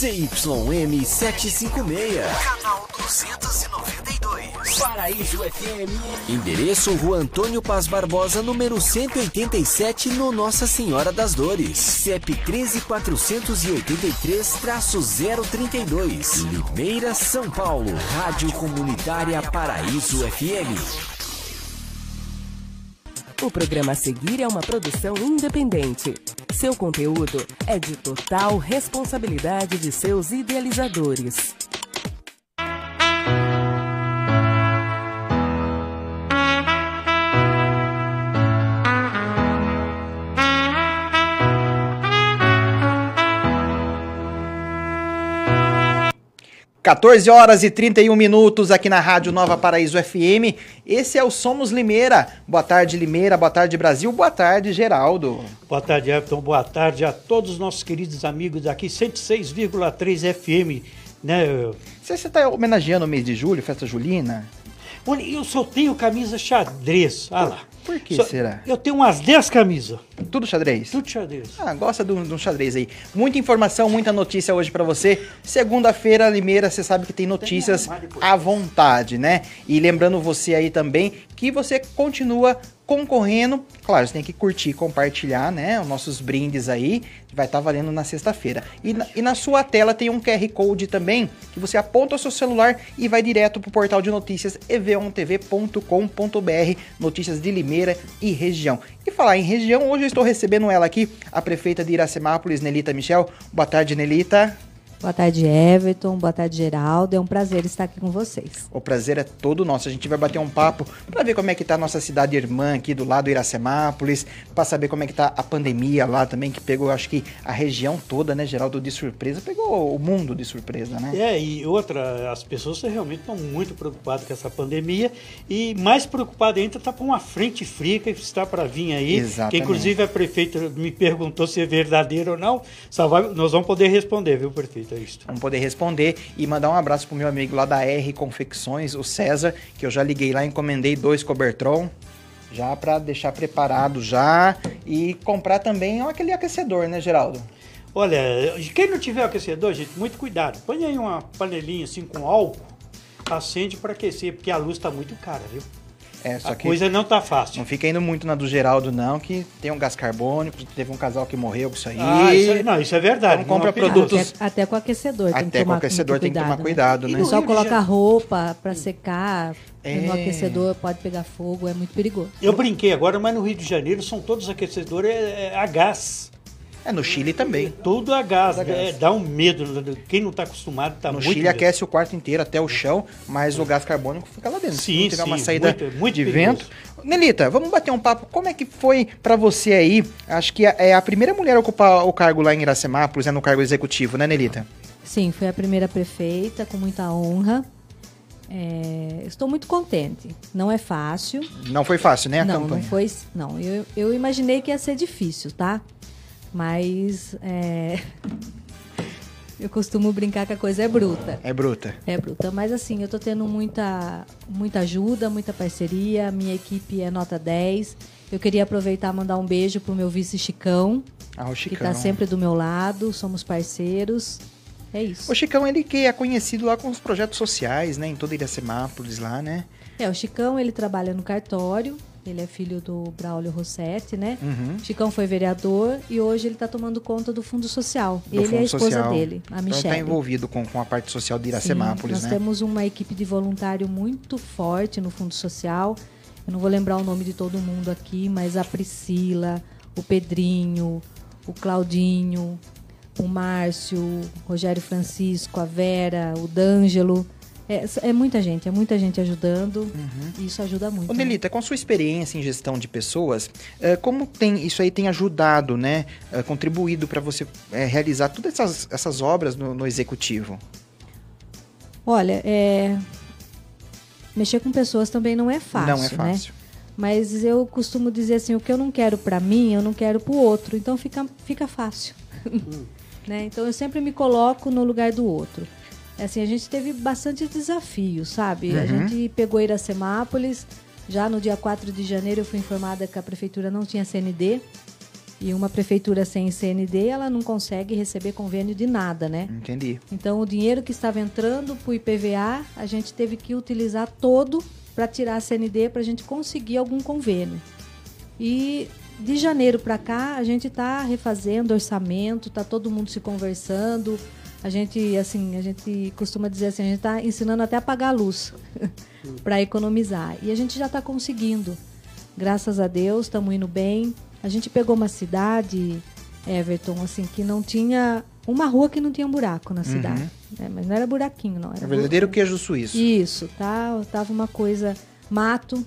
CYM 756. Canal 292. Paraíso FM. Endereço Rua Antônio Paz Barbosa, número 187, no Nossa Senhora das Dores. CEP 13483-032. Limeira, São Paulo. Rádio Comunitária Paraíso FM. O programa a seguir é uma produção independente. Seu conteúdo é de total responsabilidade de seus idealizadores. 14 horas e 31 minutos aqui na Rádio Nova Paraíso FM. Esse é o Somos Limeira. Boa tarde, Limeira. Boa tarde, Brasil. Boa tarde, Geraldo. Boa tarde, Everton. Boa tarde a todos os nossos queridos amigos aqui, 106,3 FM. Né? Você está homenageando o mês de julho, festa julina? Olha, eu só tenho camisa xadrez. Ah lá. Por que Só- será? Eu tenho umas 10 camisas. Tudo xadrez? Tudo xadrez. Ah, gosta de um xadrez aí. Muita informação, muita notícia hoje pra você. Segunda-feira, Limeira, você sabe que tem notícias à vontade, né? E lembrando você aí também que você continua concorrendo. Claro, você tem que curtir, compartilhar, né? Os nossos brindes aí. Vai estar valendo na sexta-feira. E, e na sua tela tem um QR Code também, que você aponta o seu celular e vai direto pro portal de notícias evontv.com.br, notícias de Limeira e região. E falar em região, hoje eu estou recebendo ela aqui, a prefeita de Iracemápolis, Nelita Michel. Boa tarde, Nelita. Boa tarde, Everton. Boa tarde, Geraldo. É um prazer estar aqui com vocês. O prazer é todo nosso. A gente vai bater um papo para ver como é que tá a nossa cidade irmã aqui do lado Iracemápolis, para saber como é que tá a pandemia lá também, que pegou, acho que a região toda, né, Geraldo, de surpresa. Pegou o mundo de surpresa, né? É, e outra, as pessoas realmente estão muito preocupadas com essa pandemia e mais preocupada ainda está com uma frente fria que está para vir aí. Exatamente. Que inclusive a prefeita me perguntou se é verdadeiro ou não. Só vai- nós vamos poder responder, viu, prefeito? Isso. Vamos poder responder e mandar um abraço pro meu amigo lá da R Confecções, o César, que eu já liguei lá, encomendei dois Cobertron, já para deixar preparado já e comprar também aquele aquecedor, né, Geraldo? Olha, quem não tiver aquecedor, gente, muito cuidado. Põe aí uma panelinha assim com álcool, acende para aquecer, porque a luz está muito cara, viu? É, só a que coisa não tá fácil. não fica indo muito na do Geraldo não, que tem um gás carbônico, teve um casal que morreu com isso aí. Ah, isso, é- não, isso é verdade. Então compra não produtos- Até, até com aquecedor. tem que Até com tomar aquecedor tem que tomar né? cuidado, E né? no O pessoal Rio de coloca Janeiro- roupa para secar É. no aquecedor, pode pegar fogo, é muito perigoso. Eu brinquei agora, mas no Rio de Janeiro são todos aquecedores é, é a gás. É, no Chile também. Tudo a gás. Tudo a gás. é, dá um medo. Quem não está acostumado tá No muito Chile medo. aquece o quarto inteiro até o chão, mas o gás carbônico fica lá dentro. Sim, não tiver uma sim, saída muito- muito de perigoso. vento. Nelita, vamos bater um papo. Como é que foi pra você aí? Acho que é a primeira mulher a ocupar o cargo lá em Iracemápolis, é no cargo executivo, né, Nelita? Sim, fui a primeira prefeita, com muita honra. É, estou muito contente. Não é fácil. Não foi fácil, né, a não, campanha? não foi. Não, eu, eu imaginei que ia ser difícil, tá? Mas é, eu costumo brincar que a coisa é bruta. É bruta. É bruta, mas assim, eu tô tendo muita, muita ajuda, muita parceria. Minha equipe é nota 10. Eu queria aproveitar e mandar um beijo pro meu vice Chicão, Ah, o que Chicão. tá sempre do meu lado, somos parceiros. É isso. O Chicão, ele que é conhecido lá com os projetos sociais, né, em toda Iracemápolis lá, né? É, o Chicão, ele trabalha no cartório, ele é filho do Braulio Rossetti, né? Uhum. Chicão foi vereador e hoje ele tá tomando conta do Fundo Social. Do ele e a Fundo esposa Social. dele, a Então Michelle. tá envolvido com, com a parte social de Sim, Iracemápolis, nós né? temos uma equipe de voluntário muito forte no Fundo Social. Eu não vou lembrar o nome de todo mundo aqui, mas a Priscila, o Pedrinho, o Claudinho, o Márcio, o Rogério Francisco, a Vera, o D'Angelo. É, é muita gente, é muita gente ajudando. E isso ajuda muito. Ô, né? Nelita, com a sua experiência em gestão de pessoas, eh, como tem isso aí tem ajudado, né, eh, contribuído para você eh, realizar todas essas, essas obras no, no executivo? Olha, é... mexer com pessoas também não é fácil, Não é né? fácil. Mas eu costumo dizer assim, o que eu não quero pra mim, eu não quero pro outro. Então fica, fica fácil. né? Então eu sempre me coloco no lugar do outro. Assim, a gente teve bastante desafio, sabe? A Uhum. gente pegou Iracemápolis, já no dia 4 de janeiro eu fui informada que a prefeitura não tinha CND. E uma prefeitura sem CND, ela não consegue receber convênio de nada, né? Entendi. Então, o dinheiro que estava entrando para o IPVA, a gente teve que utilizar todo para tirar a CND para a gente conseguir algum convênio. E de janeiro para cá, a gente está refazendo orçamento, está todo mundo se conversando. A gente, assim, a gente costuma dizer assim, a gente está ensinando até a apagar a luz para economizar. E a gente já está conseguindo. Graças a Deus, estamos indo bem. A gente pegou uma cidade, Everton, assim, que não tinha uma rua que não tinha um buraco na cidade. Né? Mas não era buraquinho, não. Era É verdadeiro buraco. queijo suíço. Isso, tá, tava uma coisa mato,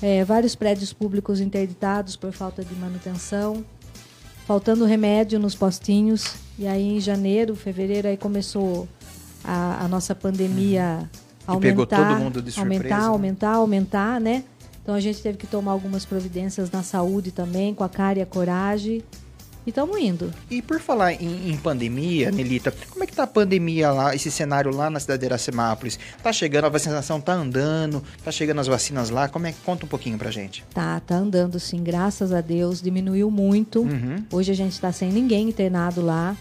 é, vários prédios públicos interditados por falta de manutenção, faltando remédio nos postinhos. E aí em janeiro, fevereiro, aí começou a, a nossa pandemia Que pegou aumentar, todo mundo de surpresa, aumentar, né? aumentar, aumentar, né? Então a gente teve que tomar algumas providências na saúde também, com a cara e a coragem. E estamos indo. E por falar em, em pandemia, Nelita, como é que tá a pandemia lá, esse cenário lá na cidade de Iracemápolis? Tá chegando, a vacinação tá andando, tá chegando as vacinas lá, como é que conta um pouquinho pra gente? Tá, tá andando sim, graças a Deus, diminuiu muito. Uhum. Hoje a gente está sem ninguém internado lá,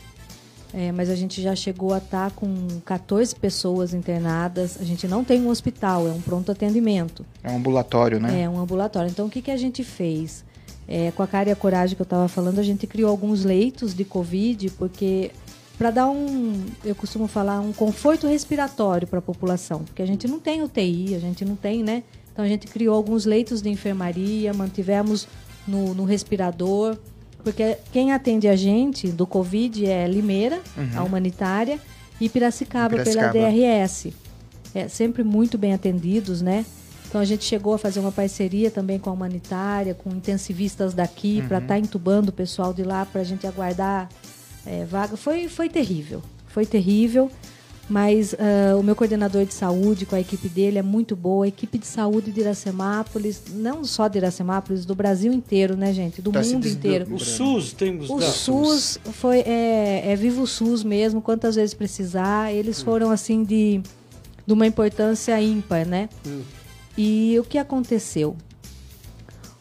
é, mas a gente já chegou a estar com 14 pessoas internadas. A gente não tem um hospital, é um pronto atendimento, É um ambulatório, né? é um ambulatório. Então o que, que a gente fez? É, com a cara e a coragem que eu estava falando, a gente criou alguns leitos de Covid, porque para dar um, eu costumo falar, um conforto respiratório para a população, porque a gente não tem UTI, a gente não tem, né? Então a gente criou alguns leitos de enfermaria, mantivemos no, no respirador, porque quem atende a gente do Covid é Limeira, a humanitária, e Piracicaba, Piracicaba. pela DRS. É, sempre muito bem atendidos, né? Então a gente chegou a fazer uma parceria também com a humanitária, com intensivistas daqui, para estar entubando o pessoal de lá, para a gente aguardar é, vaga. Foi, foi terrível, foi terrível. Mas ah, o meu coordenador de saúde, com a equipe dele, é muito boa. A equipe de saúde de Iracemápolis, não só de Iracemápolis, do Brasil inteiro, né, gente? Do Tá mundo inteiro. O SUS temos O da- SUS foi é, é vivo o SUS mesmo, quantas vezes precisar. Eles foram assim de, de uma importância ímpar, né? E o que aconteceu?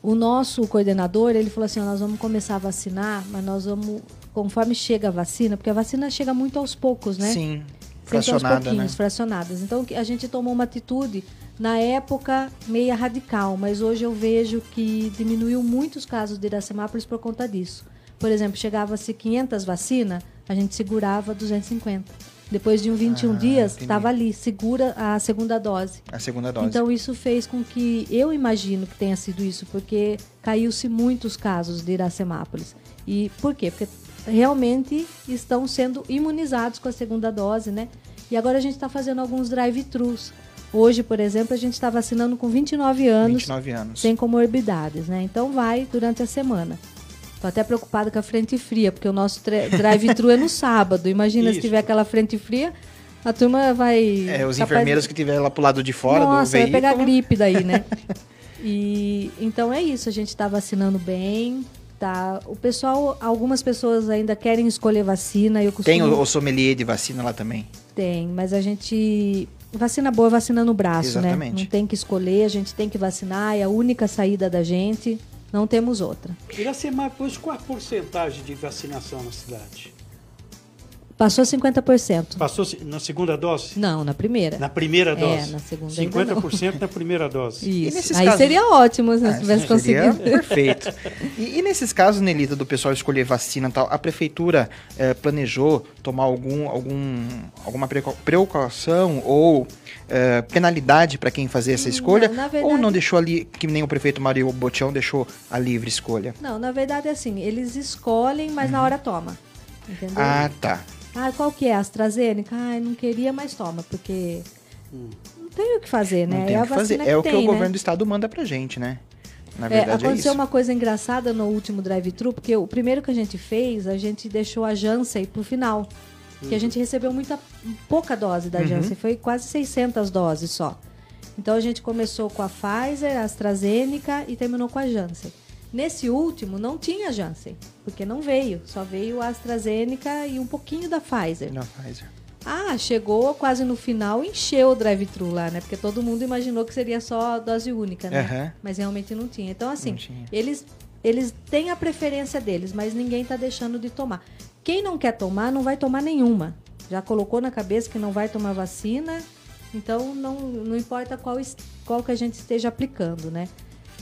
O nosso coordenador, ele falou assim, nós vamos começar a vacinar, mas nós vamos, conforme chega a vacina, porque a vacina chega muito aos poucos, né? Sim, fracionada, né? pouquinhos, fracionadas. Então a gente tomou uma atitude na época meia radical, mas hoje eu vejo que diminuiu muitos casos de Iracemápolis por conta disso. Por exemplo, chegava-se 500 vacinas, a gente segurava 250. Depois de um 21 Ah, dias, estava ali, segura a segunda dose. A segunda dose. Então isso fez com que eu imagino que tenha sido isso, porque caiu-se muitos casos de Iracemápolis. E por quê? Porque realmente estão sendo imunizados com a segunda dose, né? E agora a gente está fazendo alguns drive-thrus. Hoje, por exemplo, a gente está vacinando com 29 anos, 29 anos. sem comorbidades, né? Então vai durante a semana. Tô até preocupada com a frente fria, porque o nosso drive-thru é no sábado. Imagina se Isso. tiver aquela frente fria, a turma vai. É, os enfermeiros de- que estiverem lá pro lado de fora nossa, do vai veículo. pegar gripe daí, né? e então é isso, a gente está vacinando bem, tá? O pessoal, algumas pessoas ainda querem escolher vacina, eu costumo Tem o, o sommelier de vacina lá também. tem, mas a gente vacina boa, é vacina no braço, né? Exatamente. Não tem que escolher, a gente tem que vacinar, é a única saída da gente, não temos outra. Iracemápolis, qual a porcentagem de vacinação na cidade? Passou 50%. Passou na segunda dose? Não, na primeira. Na primeira É, dose? na segunda ainda não. 50% na primeira dose. Isso. Aí casos- seria ótimo se nós Ah, tivéssemos seria conseguido. Perfeito. E, e nesses casos, Nelita, do pessoal escolher vacina e tal, a prefeitura eh, planejou tomar algum, algum, alguma precau- precaução ou eh, penalidade para quem fazer essa escolha? na Ou verdade- não deixou ali, que nem o prefeito Mário Botião deixou a livre escolha? Não, na verdade é assim, eles escolhem, mas na hora toma. Entendeu? Uhum. Ah, tá. Ah, qual que é? AstraZeneca? Ai, não queria, mas toma, porque não tem o que fazer, né? Não tem é o a que fazer. vacina É o que tem, o né? governo do estado manda pra gente, né? Na É, verdade é, aconteceu isso. uma coisa engraçada no último drive-thru, porque o primeiro que a gente fez, a gente deixou a Janssen pro final. Que a gente recebeu muita pouca dose da Uhum. Janssen, foi quase 600 doses só. Então a gente começou com a Pfizer, a AstraZeneca e terminou com a Janssen. Nesse último não tinha Janssen, porque não veio, só veio a AstraZeneca e um pouquinho da Pfizer. Não, Pfizer. Ah, chegou quase no final, encheu o drive-thru lá, né? Porque todo mundo imaginou que seria só dose única, né? Aham. Mas realmente não tinha. Então, assim, tinha. eles eles têm a preferência deles, mas ninguém está deixando de tomar. Quem não quer tomar, não vai tomar nenhuma. Já colocou na cabeça que não vai tomar vacina, então não, não importa qual, qual que a gente esteja aplicando, né?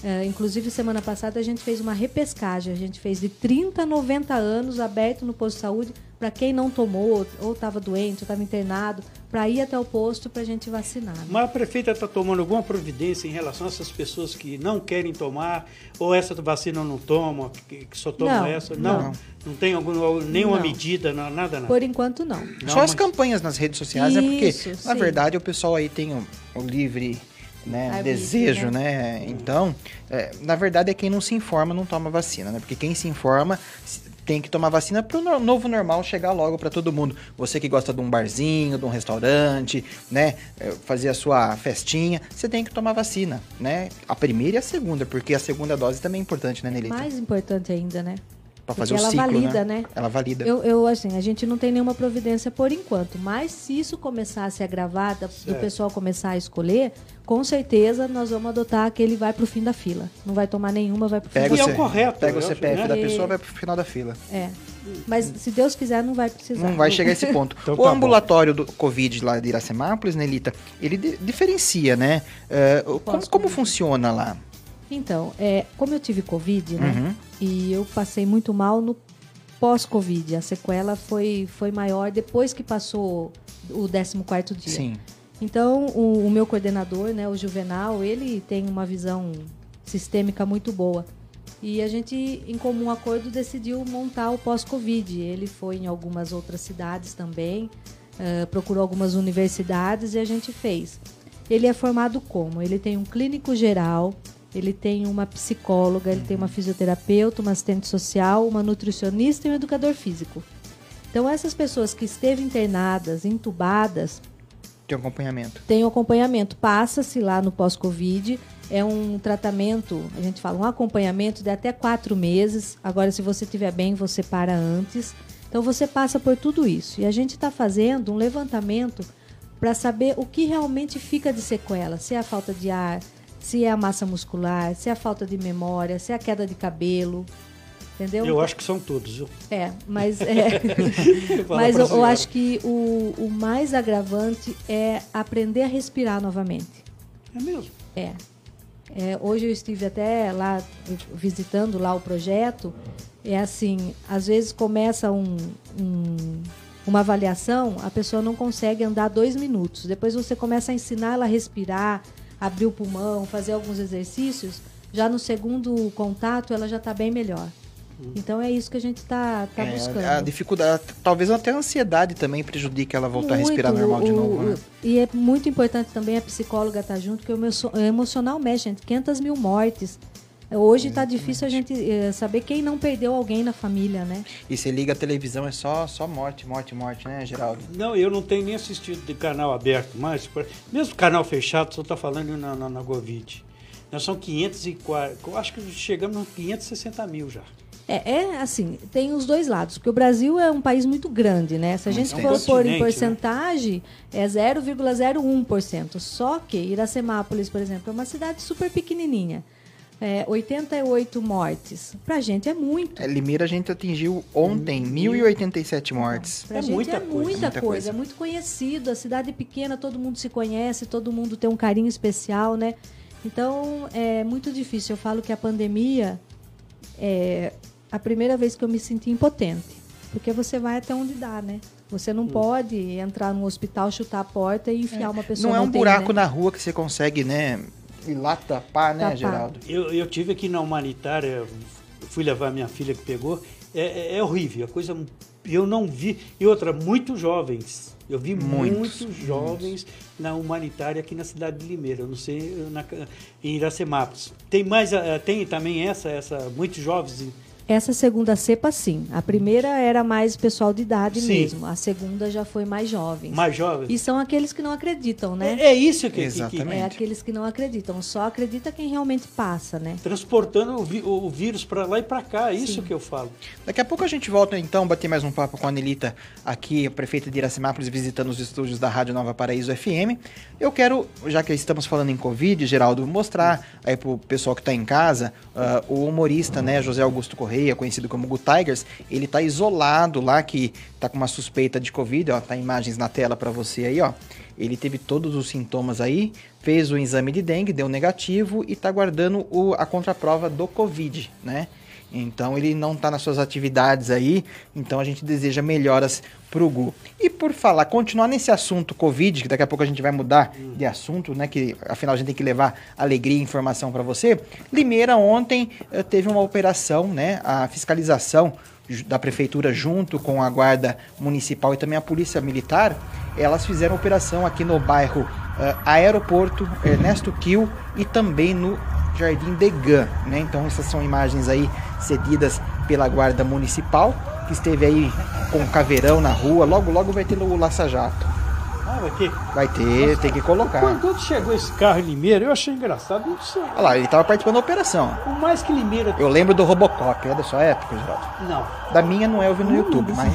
É, inclusive, semana passada a gente fez uma repescagem. A gente fez de 30 a 90 anos aberto no posto de saúde para quem não tomou, ou estava doente, ou estava internado, para ir até o posto para a gente vacinar. Né? Mas a prefeita está tomando alguma providência em relação a essas pessoas que não querem tomar, ou essa vacina não toma, que, só tomam não, essa? Não, não, não tem algum, nenhuma não. medida, não, nada, nada? Por enquanto, não. Só as campanhas nas redes sociais, Isso, né? Porque, sim. na verdade, o pessoal aí tem o, o livre né, desejo, né? né? Então, é, na verdade é quem não se informa não toma vacina, né? Porque quem se informa tem que tomar vacina para o novo normal chegar logo para todo mundo. Você que gosta de um barzinho, de um restaurante, né, é, fazer a sua festinha, você tem que tomar vacina, né? A primeira e a segunda, porque a segunda dose também é importante, né, Nelita? Mais importante ainda, né? Para fazer o ela ciclo, valida, né? né? Ela valida. Eu, eu, assim, a gente não tem nenhuma providência por enquanto, mas se isso começar a se agravar, do pessoal começar a escolher, com certeza nós vamos adotar que ele vai para o fim da fila. Não vai tomar nenhuma, vai para o fim da fila. é o correto. Pega o CPF né? da pessoa, vai para o final da fila. É. Mas se Deus quiser, não vai precisar. Não vai chegar a esse ponto. então, o tá ambulatório bom. do Covid lá de Iracemápolis, Nelita, ele diferencia, né? Uh, como, como funciona lá? Então, é, como eu tive Covid, né? Uhum. E eu passei muito mal no pós-Covid. A sequela foi, foi maior depois que passou o 14 dia. Sim. Então, o, o, meu coordenador, né, o Juvenal, ele tem uma visão sistêmica muito boa. E a gente, em comum acordo, decidiu montar o pós-Covid. Ele foi em algumas outras cidades também, uh, procurou algumas universidades e a gente fez. Ele é formado como? Ele tem um clínico geral, ele tem uma psicóloga, ele tem uma fisioterapeuta, uma assistente social, uma nutricionista e um educador físico. Então, essas pessoas que esteve internadas, entubadas. Tem acompanhamento. Tem acompanhamento. Passa-se lá no pós-Covid. É um tratamento, a gente fala, um acompanhamento de até quatro meses. Agora, se você estiver bem, você para antes. Então, você passa por tudo isso. E a gente está fazendo um levantamento para saber o que realmente fica de sequela. Se é a falta de ar, se é a massa muscular, se é a falta de memória, se é a queda de cabelo. Entendeu? Eu acho que são todos, viu? É, mas, é, mas eu, eu, acho que o, o mais agravante é aprender a respirar novamente. É mesmo? É. é. Hoje eu estive até lá visitando lá o projeto. É assim, às vezes começa um, um, uma avaliação, a pessoa não consegue andar dois minutos. Depois você começa a ensinar ela a respirar, abrir o pulmão, fazer alguns exercícios, já no segundo contato ela já está bem melhor. Então é isso que a gente está tá, é, buscando. A dificuldade, talvez até a ansiedade também prejudique ela voltar muito, a respirar normal de novo. Né? E é muito importante também a psicóloga estar tá junto, porque o emocional mexe, gente. 500 mil mortes. Hoje está difícil a gente eh, saber quem não perdeu alguém na família, né? E você liga a televisão, é só, só morte, morte, morte, né, Geraldo? Não, eu não tenho nem assistido de canal aberto mais. Mesmo canal fechado, só está falando na, na, na Covid. Nós são 540, acho que chegamos nos 560 mil já. É, é, assim, tem os dois lados, porque o Brasil é um país muito grande, né? Se a gente for pôr em né? porcentagem, né? é 0,01%. Só que Iracemápolis, por exemplo, é uma cidade super pequenininha é, 88 mortes. Pra gente é muito. É, Limeira a gente atingiu ontem 1.087 mortes. Pra é gente muita é coisa. muita, muita coisa. coisa. É muito conhecido. A cidade é pequena, todo mundo se conhece, todo mundo tem um carinho especial, né? Então é muito difícil. Eu falo que a pandemia é a primeira vez que eu me senti impotente. Porque você vai até onde dá, né? Você não hum. pode entrar num hospital, chutar a porta e enfiar é. uma pessoa Não é um buraco né? na rua que você consegue, né? E lá tapar, né, tapar. Geraldo? Eu, eu tive aqui na humanitária, fui levar minha filha que pegou. É, é, é, horrível, a coisa. Eu não vi. E outra, muito jovens. Eu vi muitos, muitos jovens muitos. na humanitária aqui na cidade de Limeira. Eu não sei, na, em Iracemápolis. Tem mais, tem também essa, essa muitos jovens Essa segunda cepa, sim. A primeira era mais pessoal de idade Sim. mesmo. A segunda já foi mais jovens. Mais jovem. E são aqueles que não acreditam, né? É, é isso que, que- que, Exatamente. É aqueles que não acreditam. Só acredita quem realmente passa, né? transportando o, vi- o vírus para lá e para cá. É isso que eu falo. Daqui a pouco a gente volta então, bater mais um papo com a Anelita aqui, a prefeita de Iracemápolis, visitando os estúdios da Rádio Nova Paraíso FM. Eu quero, já que estamos falando em Covid, Geraldo, mostrar aí pro pessoal que está em casa, ah, o humorista, né, José Augusto Correia, conhecido como Good Tigers, ele tá isolado lá, que tá com uma suspeita de Covid, ó, tá imagens na tela para você aí, ó. Ele teve todos os sintomas aí, fez o exame de dengue, deu negativo e tá guardando o, a contraprova do Covid, né? Então ele não está nas suas atividades aí, então a gente deseja melhoras pro Gu. E por falar, continuar nesse assunto Covid, que daqui a pouco a gente vai mudar de assunto, né? Que afinal a gente tem que levar alegria e informação para você. Limeira ontem eh, teve uma operação, né? A fiscalização da prefeitura junto com a guarda municipal e também a polícia militar, elas fizeram operação aqui no bairro eh, Aeroporto Ernesto Kiel e também no Jardim Degan, né? Então essas são imagens aí cedidas pela guarda municipal, que esteve aí com o caveirão na rua, logo logo vai ter o Laça Jato. Ah, vai ter. Vai ter, tem que colocar. Quando chegou esse carro em Limeira, eu achei engraçado. Não sei. Olha lá, ele tava participando da operação. Por mais que Limeira. Eu lembro do Robocop, é da sua época, Geraldo? Não. Da minha não é, eu vi no YouTube, mas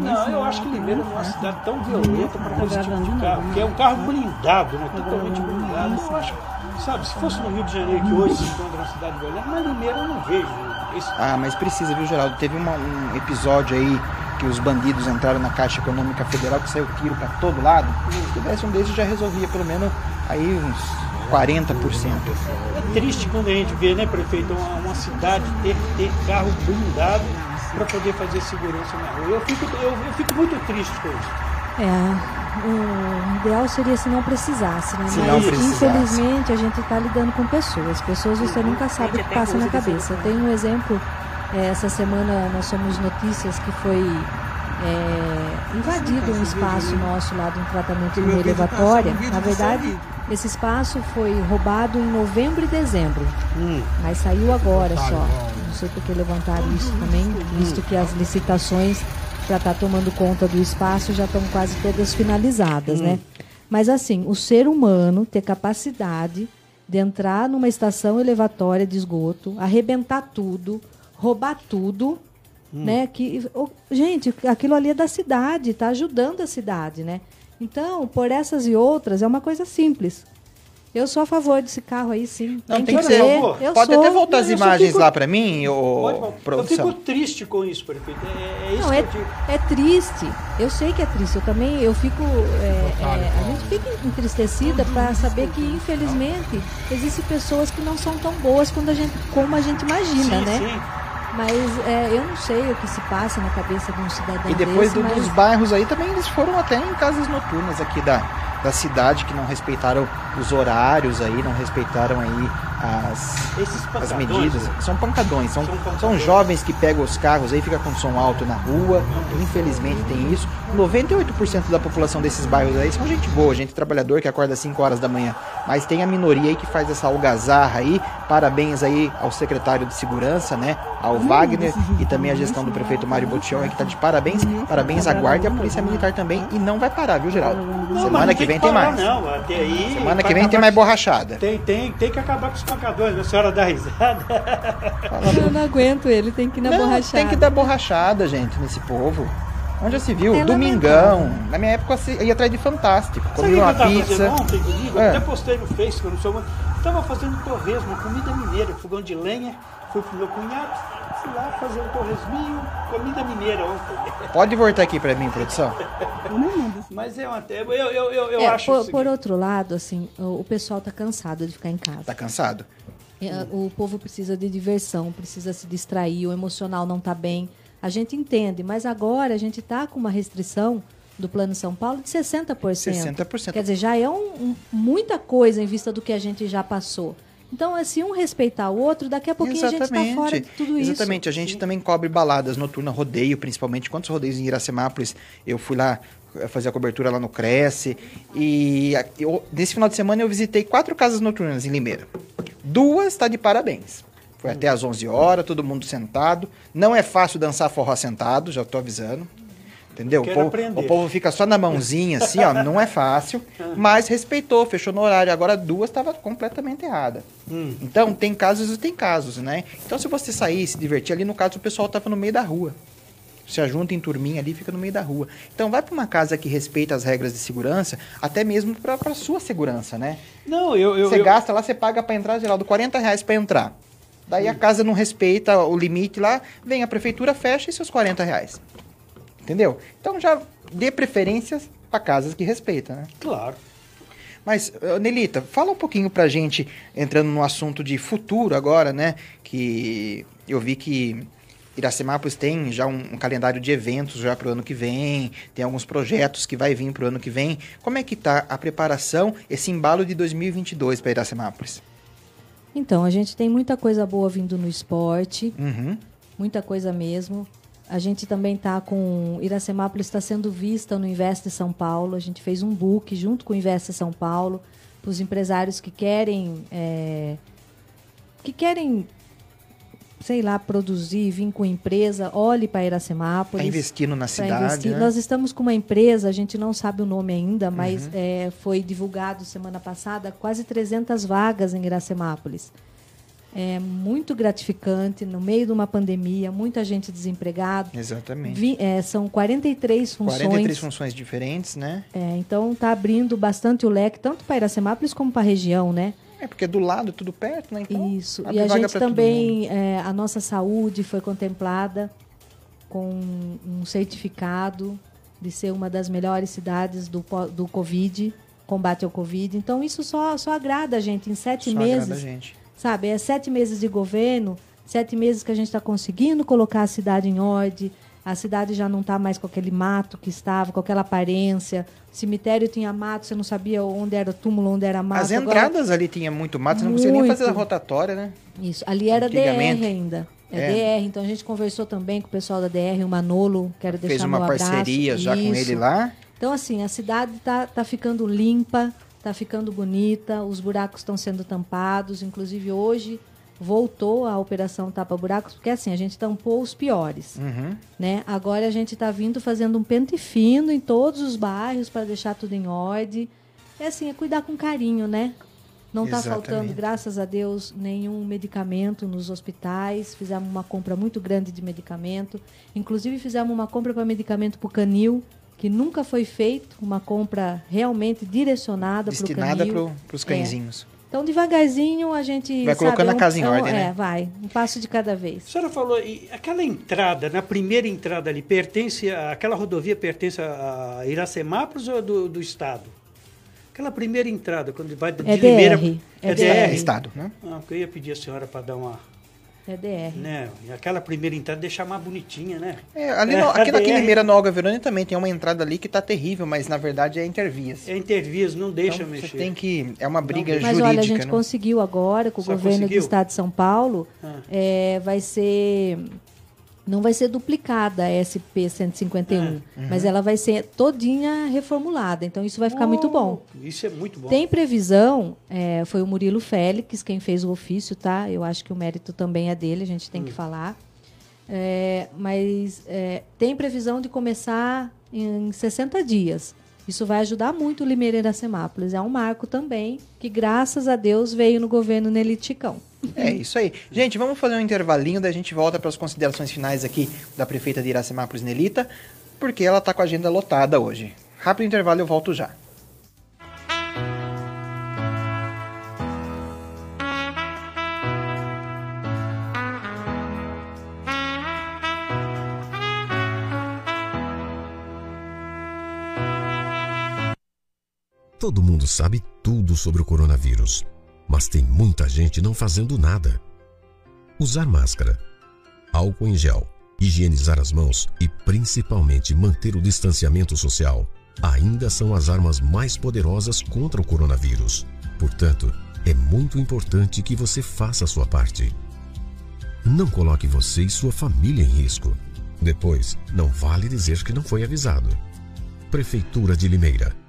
Não, eu acho que Limeira é uma cidade tão violenta para esse tipo de carro, que é um carro blindado, né? Totalmente blindado. Eu acho, sabe, se fosse no Rio de Janeiro, que hoje se encontra uma cidade violenta, mas Limeira eu não vejo. Esse, Ah, mas precisa, viu, Geraldo? Teve uma- um episódio aí que os bandidos entraram na Caixa Econômica Federal que saiu tiro pra todo lado. Se tivesse um desses já resolvia pelo menos aí uns 40%. É triste quando a gente vê, né, prefeito, uma, uma cidade ter, ter carro blindado para poder fazer segurança na rua. Eu fico, eu, eu fico muito triste com isso. É, o ideal seria se não precisasse, né? Se Mas não precisasse. infelizmente a gente está lidando com pessoas. Pessoas você nunca sabe o que passa na cabeça. Tenho um exemplo, é, essa semana nós somos notícias que foi é, invadido um espaço nosso lá de um tratamento de uma elevatória. Na verdade, esse espaço foi roubado em novembro e dezembro. Mas saiu agora só. Não sei por que levantaram isso também, visto que as licitações para estar tomando conta do espaço já estão quase todas finalizadas, né? Mas assim, o ser humano ter capacidade de entrar numa estação elevatória de esgoto, arrebentar tudo, roubar tudo, né? Que, gente, aquilo ali é da cidade, está ajudando a cidade, né? Então, por essas e outras, é uma coisa simples. Eu sou a favor desse carro aí, sim. Não, tem que que ter. ser. Eu Pode sou. até voltar as imagens fico- lá pra mim, ô falar. eu produção. fico triste com isso, prefeito. É, é isso Não, que é, eu digo. é triste. Eu sei que é triste. Eu também, eu fico, é, é, a gente fica entristecida para saber que infelizmente existem pessoas que não são tão boas quando a gente, como a gente imagina, sim, né? sim. Mas é, eu não sei o que se passa na cabeça de um cidadão E depois desse, do- mas dos bairros aí também eles foram até em casas noturnas aqui da, da cidade que não respeitaram os horários aí, não respeitaram aí as, as medidas. né? São pancadões, são, São são, pancadões. jovens que pegam os carros aí, fica com som alto na rua. Infelizmente tem isso. 98% da população desses bairros aí são gente boa, gente trabalhador que acorda às 5 horas da manhã. Mas tem a minoria aí que faz essa algazarra aí. Parabéns aí ao secretário de segurança, né? Ao Wagner e também a gestão do prefeito Mário Botião aí que tá de parabéns. Parabéns à guarda e à polícia militar também. E não vai parar, viu, Geraldo? Não, Semana não que vem tem parar, mais. Não, até aí. Semana que vem tem mais borrachada. Tem, tem, tem que acabar com os pancadões. A senhora dá risada. eu não aguento ele, tem que ir na Não, borrachada. tem que dar borrachada, gente, nesse povo. Onde já se viu? É Domingão. Na minha época eu ia atrás de Fantástico. Comi que eu uma tava pizza. fazendo ontem comigo? Eu É. até postei no Face, que eu não sou muito. Tava fazendo torresmo, comida mineira, fogão de lenha. Fui pro meu cunhado, fui lá fazer um torresminho, comida mineira ontem. Pode voltar aqui pra mim, produção. Mas é uma. Eu, eu, eu, eu É, acho. por, por outro lado, assim, o, o pessoal tá cansado de ficar em casa. Tá cansado? É, O povo precisa de diversão, precisa se distrair, o emocional não está bem. A gente entende, mas agora a gente está com uma restrição do Plano São Paulo de 60%. 60%. Quer dizer, já é um- um- muita coisa em vista do que a gente já passou. Então, é, se um respeitar o outro, daqui a pouquinho a gente está fora de tudo isso. Exatamente. A gente também cobre baladas noturnas, rodeio, principalmente. Quantos rodeios em Iracemápolis? Eu fui lá eh, fazer a cobertura lá no Cresce. E eu- nesse final de semana eu visitei quatro casas noturnas em Limeira. Duas tá de parabéns. Foi até às 11 horas, todo mundo sentado. Não é fácil dançar forró sentado, já tô avisando. Entendeu? O povo, o povo, fica só na mãozinha, assim, ó. Não é fácil. Mas respeitou, fechou no horário. Agora duas estava completamente errada. Hum. Então, tem casos e tem casos, né? Então, se você sair se divertir ali, no caso, o pessoal estava no meio da rua. Se ajunta em turminha ali, fica no meio da rua. Então, vai para uma casa que respeita as regras de segurança, até mesmo para sua segurança, né? Não, eu. eu você eu... gasta lá, você paga para entrar, Geraldo, 40 reais para entrar. Daí hum. a casa não respeita o limite lá, vem a prefeitura, fecha e seus 40 reais. Entendeu? Então já dê preferências para casas que respeitam, né? Claro. Mas, Nelita, fala um pouquinho pra gente, entrando no assunto de futuro agora, né? Que eu vi que Iracemápolis tem já um, um calendário de eventos já pro ano que vem, tem alguns projetos que vai vir pro ano que vem. Como é que tá a preparação, esse embalo de 2022 para Iracemápolis? Então, a gente tem muita coisa boa vindo no esporte, uhum. muita coisa mesmo. A gente também está com. Iracemápolis está sendo vista no Investe São Paulo. A gente fez um book junto com o Investe São Paulo para os empresários que querem. É, que querem, sei lá, produzir, vir com empresa, olhe para Iracemápolis. Está investindo na cidade. Investir. Né? Nós estamos com uma empresa, a gente não sabe o nome ainda, mas uhum. é, foi divulgado semana passada quase 300 vagas em Iracemápolis é muito gratificante no meio de uma pandemia, muita gente desempregada. Exatamente. Vi, é, são 43 funções. 43 funções diferentes, né? É, então está abrindo bastante o leque, tanto para Iracemápolis como para a região, né? É, porque é do lado, tudo perto, né? Então, Isso. E a gente também, é, a nossa saúde foi contemplada com um certificado de ser uma das melhores cidades do, do Covid, combate ao Covid. Então, isso só, só agrada a gente. Em sete só meses, agrada a gente Sabe, é sete meses de governo, sete meses que a gente está conseguindo colocar a cidade em ordem. A cidade já não está mais com aquele mato que estava, com aquela aparência. O cemitério tinha mato, você não sabia onde era túmulo, onde era mato. As entradas Agora, ali tinha muito mato, você não conseguia nem fazer a rotatória, né? Isso, ali era DR ainda. É, é, DR, então a gente conversou também com o pessoal da DR, o Manolo, quero deixar Fez uma parceria abraço. já Isso. com ele lá. Então, assim, a cidade está tá ficando limpa, está ficando bonita, os buracos estão sendo tampados, inclusive hoje voltou a operação tapa buracos, porque assim, a gente tampou os piores, uhum. né? Agora a gente está vindo fazendo um pente fino em todos os bairros para deixar tudo em ordem. É assim, é cuidar com carinho, né? Não está faltando, graças a Deus, nenhum medicamento nos hospitais. Fizemos uma compra muito grande de medicamento. Inclusive, fizemos uma compra para medicamento para o canil, que nunca foi feito uma compra realmente direcionada para o Destinada para os cãezinhos. É. Então, devagarzinho, a gente. Vai colocando sabe, a casa em é, ordem, é, né? vai. Um passo de cada vez. A senhora falou, aquela entrada, na primeira entrada ali, pertence. A, aquela rodovia pertence a Iracemápolis ou do, do Estado? Aquela primeira entrada, quando vai de é Limeira. DR. É, é DR. É Estado, né? Ah, eu ia pedir a senhora para dar uma é DR. Né? Aquela primeira entrada deixar mais bonitinha, né? É, ali no, aqui na Limeira, no Olga Verônica, também tem uma entrada ali que tá terrível, mas na verdade é intervias. É intervias, não deixa então, mexer. Você tem que. É uma briga não, jurídica. Mas olha, a gente né? conseguiu agora, com Só o governo conseguiu? do estado de São Paulo, ah. é, vai ser não vai ser duplicada a SP 151, uhum. mas ela vai ser todinha reformulada. Então isso vai ficar oh, muito bom. Isso é muito bom. Tem previsão, é, foi o Murilo Félix quem fez o ofício, tá? Eu acho que o mérito também é dele, a gente tem hum. que falar. É, mas é, tem previsão de começar em 60 dias. Isso vai ajudar muito o Limeira Iracemápolis. É um marco também que, graças a Deus, veio no governo Nelly Ticão. É isso aí. Gente, vamos fazer um intervalinho, daí a gente volta para as considerações finais aqui da prefeita de Iracemápolis, Nelita, porque ela está com a agenda lotada hoje. Rápido intervalo, eu volto já. Todo mundo sabe tudo sobre o coronavírus mas tem muita gente não fazendo nada. Usar máscara, álcool em gel, higienizar as mãos e principalmente manter o distanciamento social ainda são as armas mais poderosas contra o coronavírus. Portanto, é muito importante que você faça a sua parte. Não coloque você e sua família em risco. Depois, não vale dizer que não foi avisado. Prefeitura de Limeira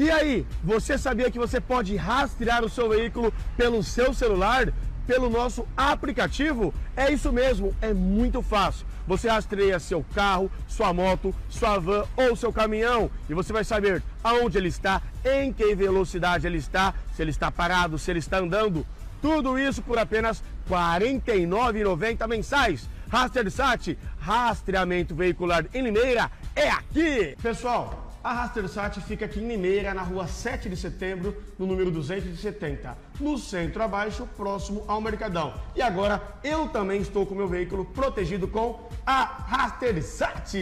E aí, você sabia que você pode rastrear o seu veículo pelo seu celular? Pelo nosso aplicativo? É isso mesmo, é muito fácil. Você rastreia seu carro, sua moto, sua van ou seu caminhão e você vai saber aonde ele está, em que velocidade ele está, se ele está parado, se ele está andando. Tudo isso por apenas R$ 49,90 mensais. Rastersat, rastreamento veicular em Limeira, é aqui! Pessoal, a Rastersat fica aqui em Limeira, na rua 7 de setembro, no número 270, no centro abaixo, próximo ao Mercadão. E agora eu também estou com meu veículo protegido com a Rastersat.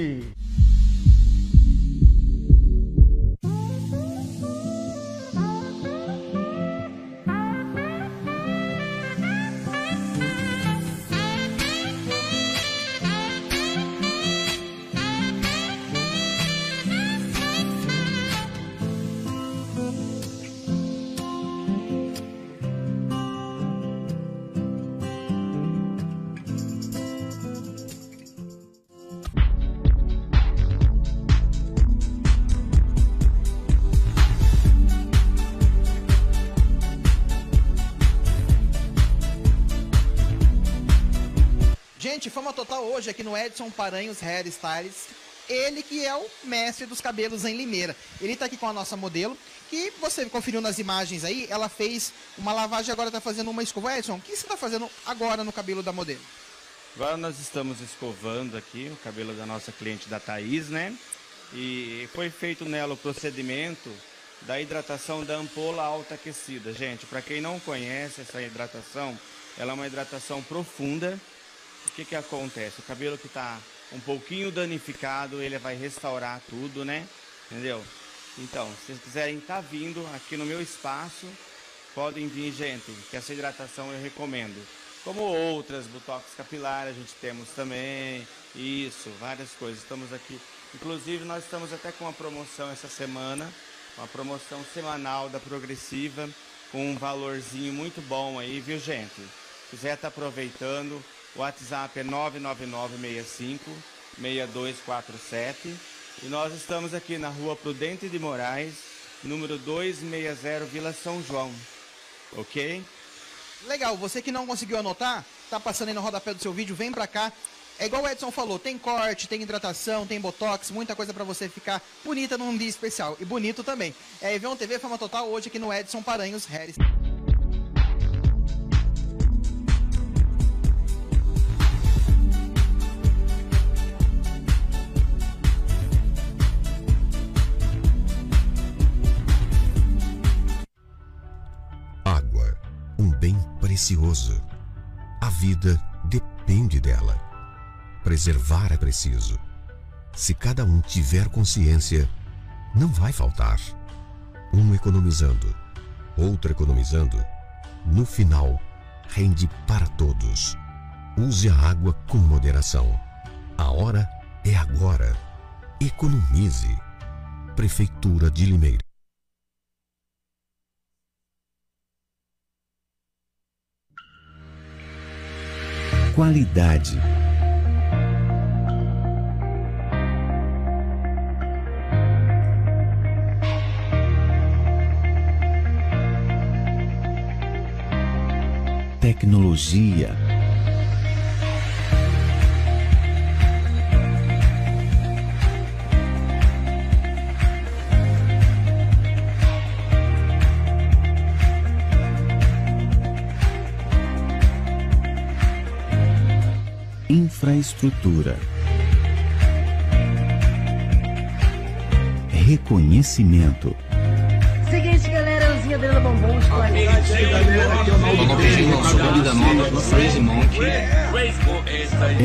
Gente, fama total hoje aqui no Edson Paranhos Hair Styles. Ele que é o mestre dos cabelos em Limeira. Ele está aqui com a nossa modelo, que você conferiu nas imagens aí, ela fez uma lavagem agora está fazendo uma escova. Edson, o que você está fazendo agora no cabelo da modelo? Agora nós estamos escovando aqui o cabelo da nossa cliente da Thaís, né? E foi feito nela o procedimento da hidratação da ampola alta aquecida. Gente, para quem não conhece essa hidratação, ela é uma hidratação profunda. O que que acontece? O cabelo que está um pouquinho danificado, ele vai restaurar tudo, né? Entendeu? Então, se vocês quiserem estar tá vindo aqui no meu espaço, podem vir, gente, que essa hidratação eu recomendo. Como outras, botox capilar, a gente temos também, isso, várias coisas. Estamos aqui, inclusive nós estamos até com uma promoção essa semana, uma promoção semanal da Progressiva, com um valorzinho muito bom aí, viu gente? Se quiser estar tá aproveitando, o WhatsApp é 99965 6247 e nós estamos aqui na rua Prudente de Moraes, número 260, Vila São João. Ok? Legal, você que não conseguiu anotar, tá passando aí no rodapé do seu vídeo, vem pra cá. É igual o Edson falou, tem corte, tem hidratação, tem botox, muita coisa para você ficar bonita num dia especial. E bonito também. É Evion TV Fama Total hoje aqui no Edson Paranhos Harris. Precioso. A vida depende dela. Preservar é preciso. Se cada um tiver consciência, não vai faltar. Um economizando, outro economizando, no final, rende para todos. Use a água com moderação. A hora é agora. Economize. Prefeitura de Limeira. Qualidade. Tecnologia infraestrutura, reconhecimento. Seguinte, galera, Anzinha Adriana Bombons, qualidade.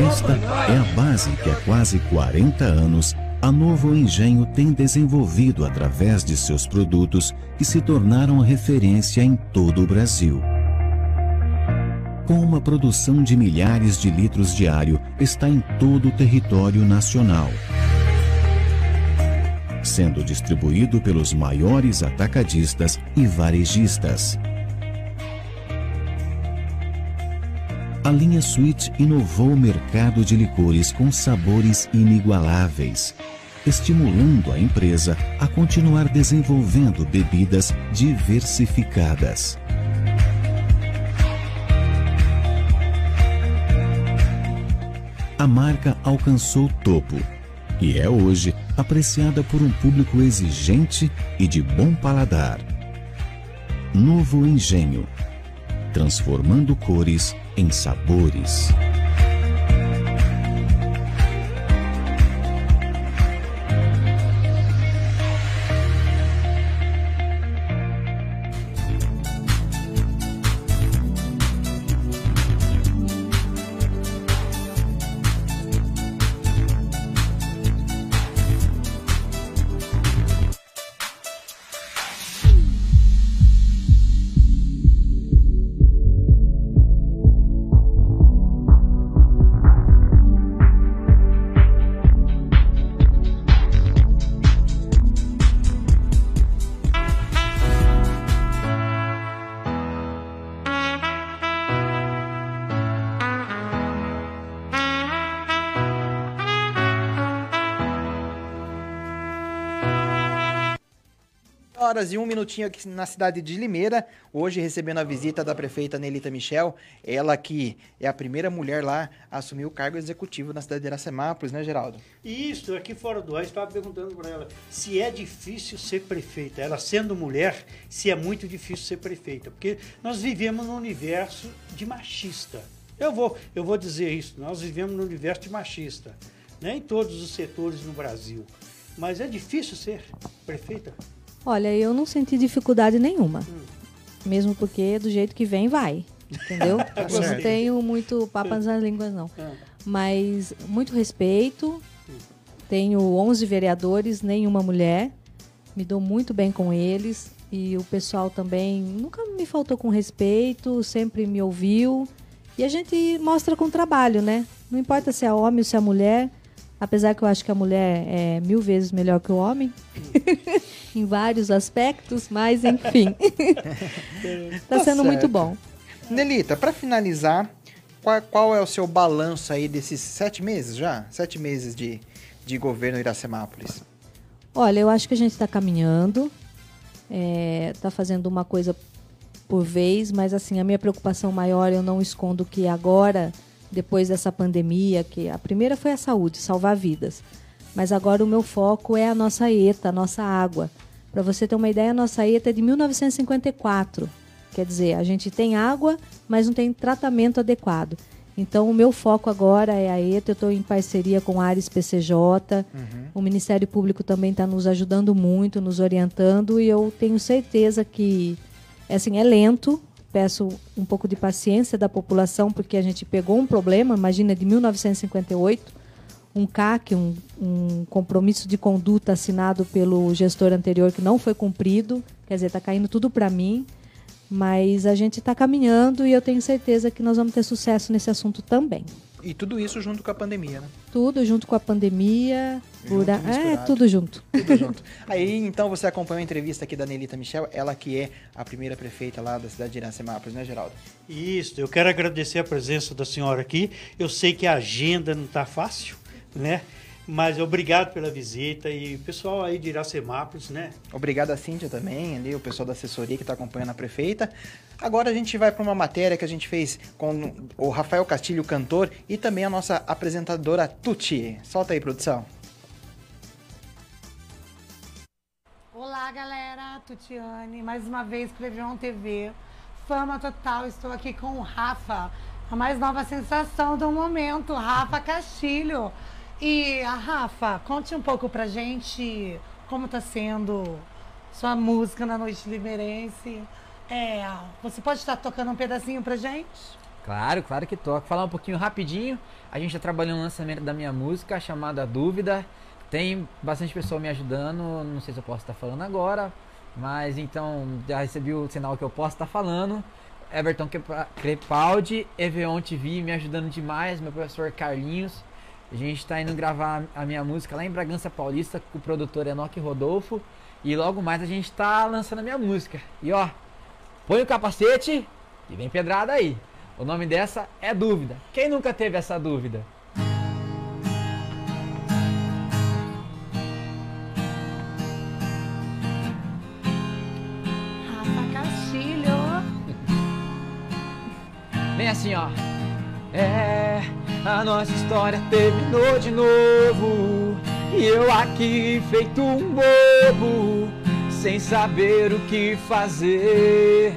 Esta é a base que há quase 40 anos a Novo Engenho tem desenvolvido através de seus produtos que se tornaram referência em todo o Brasil com uma produção de milhares de litros diário, está em todo o território nacional. Sendo distribuído pelos maiores atacadistas e varejistas. A linha Sweet inovou o mercado de licores com sabores inigualáveis. estimulando a empresa a continuar desenvolvendo bebidas diversificadas. A marca alcançou topo e é hoje apreciada por um público exigente e de bom paladar. Novo Engenho transformando cores em sabores. Minutinho aqui na cidade de Limeira, hoje recebendo a visita da prefeita Nelita Michel, ela que é a primeira mulher lá a assumir o cargo executivo na cidade de Iracemápolis, né, Geraldo? Isso, aqui fora do ar, estava perguntando para ela se é difícil ser prefeita. Ela sendo mulher, se é muito difícil ser prefeita, porque nós vivemos num universo de machista. Eu vou, eu vou dizer isso, nós vivemos num universo de machista, né, em todos os setores no Brasil. Mas é difícil ser prefeita? Olha, eu não senti dificuldade nenhuma. Hum. Mesmo porque do jeito que vem, vai. Entendeu? eu não tenho muito papas nas línguas, não. É. Mas muito respeito. Tenho 11 vereadores, nenhuma mulher. Me dou muito bem com eles. E o pessoal também nunca me faltou com respeito, sempre me ouviu. E a gente mostra com trabalho, né? Não importa se é homem ou se é mulher. Apesar que eu acho que a mulher é mil vezes melhor que o homem. em vários aspectos, mas enfim. Está tá sendo certo. muito bom. Nelita, para finalizar, qual, qual, é o seu balanço aí desses sete meses já? Sete meses de, de governo Iracemápolis. Olha, eu acho que a gente está caminhando, está é, tá fazendo uma coisa por vez, mas assim, a minha preocupação maior, eu não escondo que agora, depois dessa pandemia, que a primeira foi a saúde, salvar vidas. Mas agora o meu foco é a nossa ETA, a nossa água. Para você ter uma ideia, a nossa ETA é de 1954. Quer dizer, a gente tem água, mas não tem tratamento adequado. Então, o meu foco agora é a ETA. Eu estou em parceria com a Ares PCJ. Uhum. O Ministério Público também está nos ajudando muito, nos orientando. E eu tenho certeza que assim, é lento. Peço um pouco de paciência da população, porque a gente pegou um problema, imagina, de 1958 um CAC, um, um compromisso de conduta assinado pelo gestor anterior que não foi cumprido. Quer dizer, está caindo tudo para mim. Mas a gente está caminhando e eu tenho certeza que nós vamos ter sucesso nesse assunto também. E tudo isso junto com a pandemia, né? Tudo junto com a pandemia. Pura... É, tudo junto. Tudo junto. Aí, então, você acompanhou a entrevista aqui da Nelita Michel, ela que é a primeira prefeita lá da cidade de Iracemápolis, né, Geraldo? Isso, eu quero agradecer a presença da senhora aqui. Eu sei que a agenda não está fácil, né? Mas obrigado pela visita e o pessoal aí de Iracemápolis, né? Obrigado a Cíntia também, ali, o pessoal da assessoria que está acompanhando a prefeita. Agora a gente vai para uma matéria que a gente fez com o Rafael Castilho, cantor, e também a nossa apresentadora Tuti. Solta aí, produção. Olá, galera. Tutiane, mais uma vez, Previon TV. Fama total, estou aqui com o Rafa, a mais nova sensação do momento, Rafa Castilho. E a Rafa, conte um pouco pra gente como tá sendo sua música na Noite Limeirense. É, você pode estar tocando um pedacinho pra gente? Claro, claro que toco. Falar um pouquinho rapidinho. A gente já trabalhou no lançamento da minha música chamada Dúvida. Tem bastante pessoa me ajudando. Não sei se eu posso estar falando agora, mas então já recebi o sinal que eu posso estar falando. Everton Crepaldi, Eveon TV me ajudando demais, meu professor Carlinhos. A gente está indo gravar a minha música lá em Bragança Paulista com o produtor Enoque Rodolfo. E logo mais a gente está lançando a minha música. E ó, põe o capacete e vem pedrada aí. O nome dessa é Dúvida. Quem nunca teve essa dúvida? Vem assim, ó. É a nossa história terminou de novo. E eu aqui feito um bobo, sem saber o que fazer.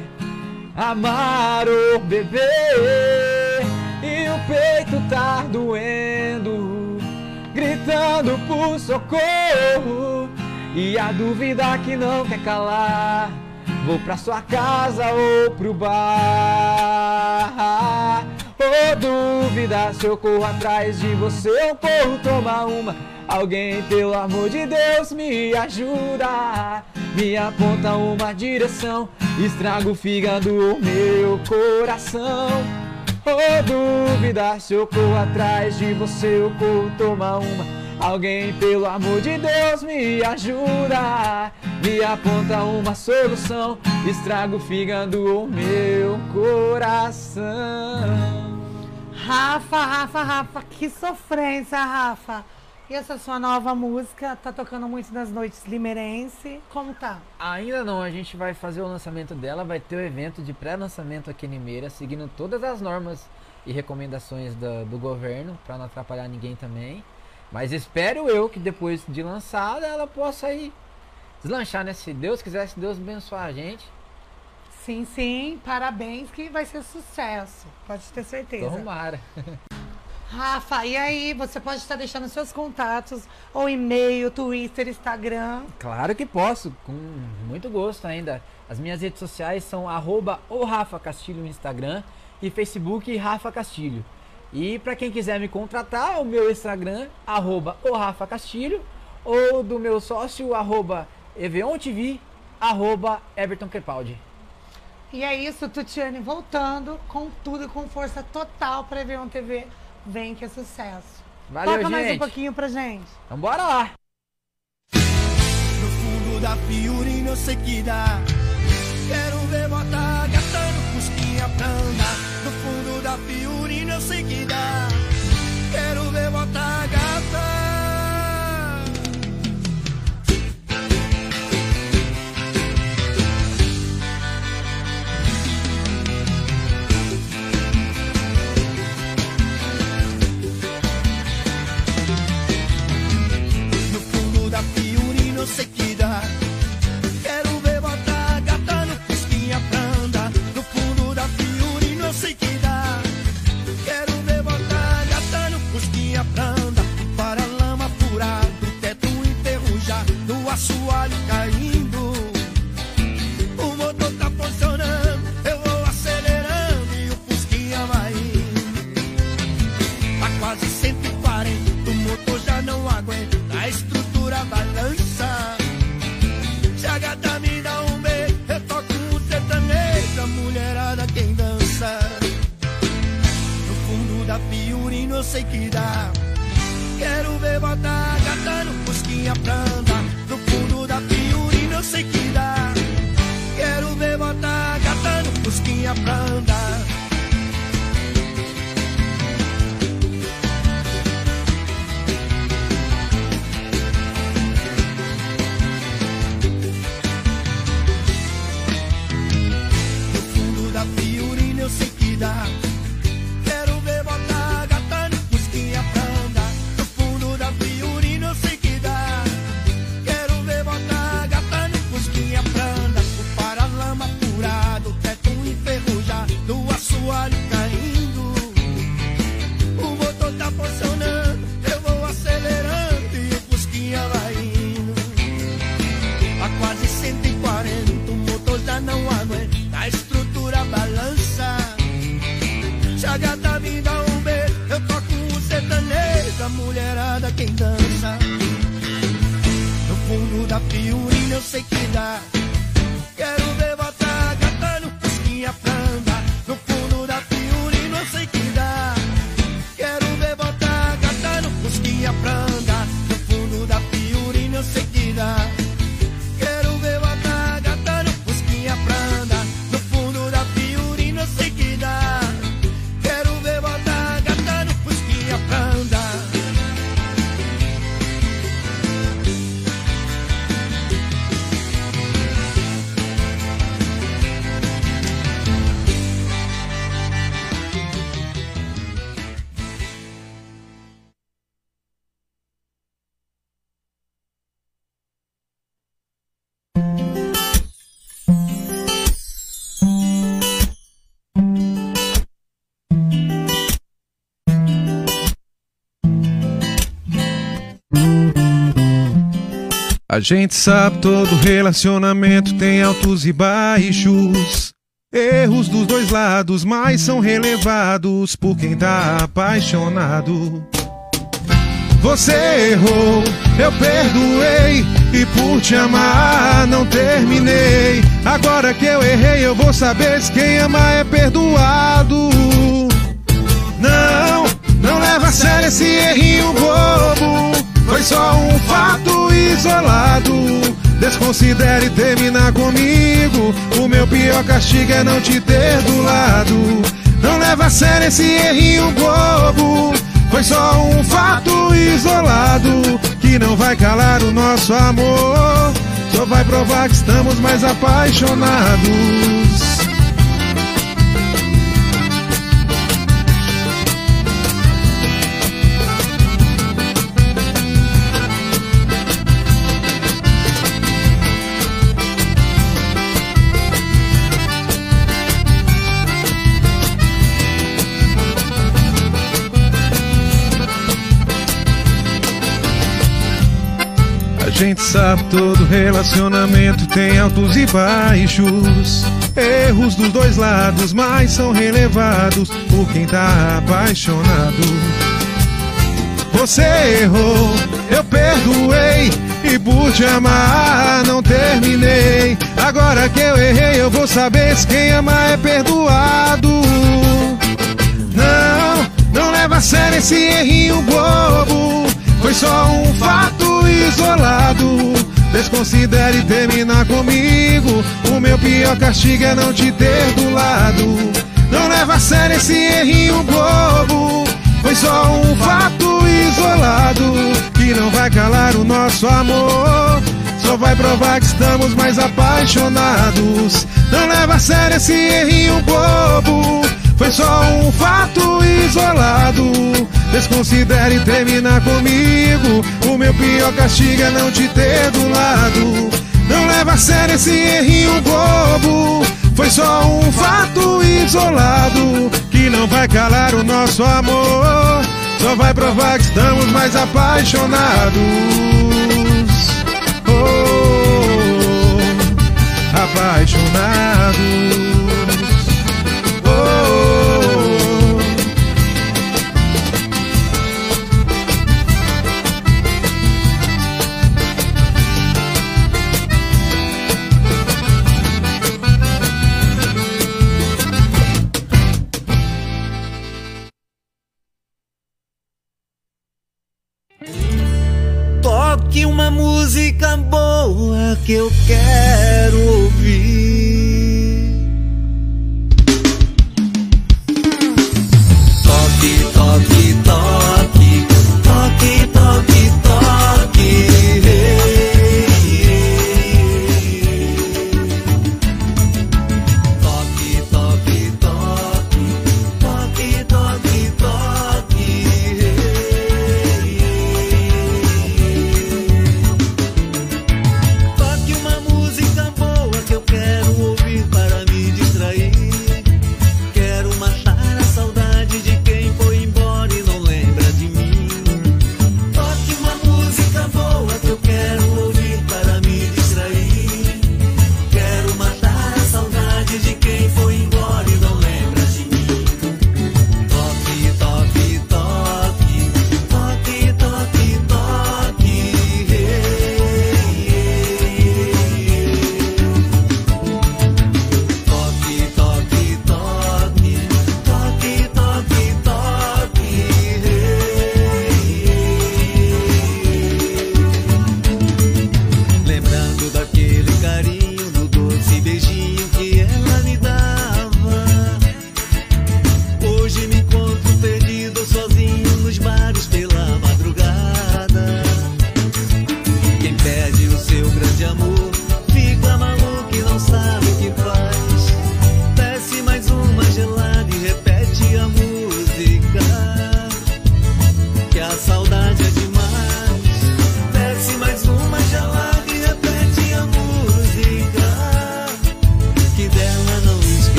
Amar ou beber, e o peito tá doendo, gritando por socorro. E a dúvida que não quer calar. Vou pra sua casa ou pro bar. Oh, dúvida, se eu corro atrás de você, eu corro tomar uma. Alguém, pelo amor de Deus, me ajuda. Me aponta uma direção, estraga o fígado ou meu coração. Oh, dúvida, se eu corro atrás de você, eu corro tomar uma. Alguém, pelo amor de Deus, me ajuda. Me aponta uma solução. Estraga o fígado ou meu coração. Rafa, Rafa, Rafa, que sofrência, Rafa. E essa sua nova música tá tocando muito nas noites limeirense. Como tá? Ainda não, a gente vai fazer o lançamento dela, vai ter o evento de pré-lançamento aqui em Limeira, seguindo todas as normas e recomendações do, do governo, para não atrapalhar ninguém também. Mas espero eu que depois de lançada ela possa aí deslanchar, né? Se Deus quiser, se Deus abençoar a gente. Sim, sim, parabéns que vai ser sucesso. Pode ter certeza. Tomara. Rafa, e aí, você pode estar deixando seus contatos, ou e-mail, Twitter, Instagram? Claro que posso, com muito gosto ainda. As minhas redes sociais são arroba o Rafa Castilho no Instagram e Facebook Rafa Castilho. E para quem quiser me contratar, o meu Instagram, arroba o Rafa Castilho, ou do meu sócio, arroba EveonTV, arroba Everton Crepaldi. E é isso, Tutiane, voltando com tudo e com força total para Eveon TV. Vem que é sucesso. Valeu, Toca gente. mais um pouquinho pra gente. Então bora lá. No fundo da Fiorina eu sei que dá. Quero ver botar gatando cusquinha pra andar. No fundo da Fiorina eu sei que dá. Quero ver botar gata. Da Fiorina eu sei que A gente sabe todo relacionamento tem altos e baixos. Erros dos dois lados, mas são relevados por quem tá apaixonado. Você errou, eu perdoei e por te amar não terminei. Agora que eu errei, eu vou saber se quem ama é perdoado. Não, não leva a sério esse errinho bobo. Foi só um fato isolado. Desconsidere terminar comigo. O meu pior castigo é não te ter do lado. Não leva a sério esse errinho bobo. Foi só um fato isolado que não vai calar o nosso amor. Só vai provar que estamos mais apaixonados. Gente sabe todo relacionamento tem altos e baixos. Erros dos dois lados, mas são relevados por quem tá apaixonado. Você errou, eu perdoei e por te amar não terminei. Agora que eu errei, eu vou saber se quem ama é perdoado. Não, não leva a sério esse errinho bobo. Foi só um fato isolado. Desconsidere terminar comigo. O meu pior castigo é não te ter do lado. Não leva a sério esse errinho bobo. Foi só um fato isolado que não vai calar o nosso amor. Só vai provar que estamos mais apaixonados. Não leva a sério esse errinho bobo. Foi só um fato isolado. Desconsidere terminar comigo. O meu pior castigo é não te ter do lado. Não leva a sério esse errinho bobo. Foi só um fato isolado que não vai calar o nosso amor. Só vai provar que estamos mais apaixonados. Oh, apaixonados. Uma música boa que eu quero ouvir.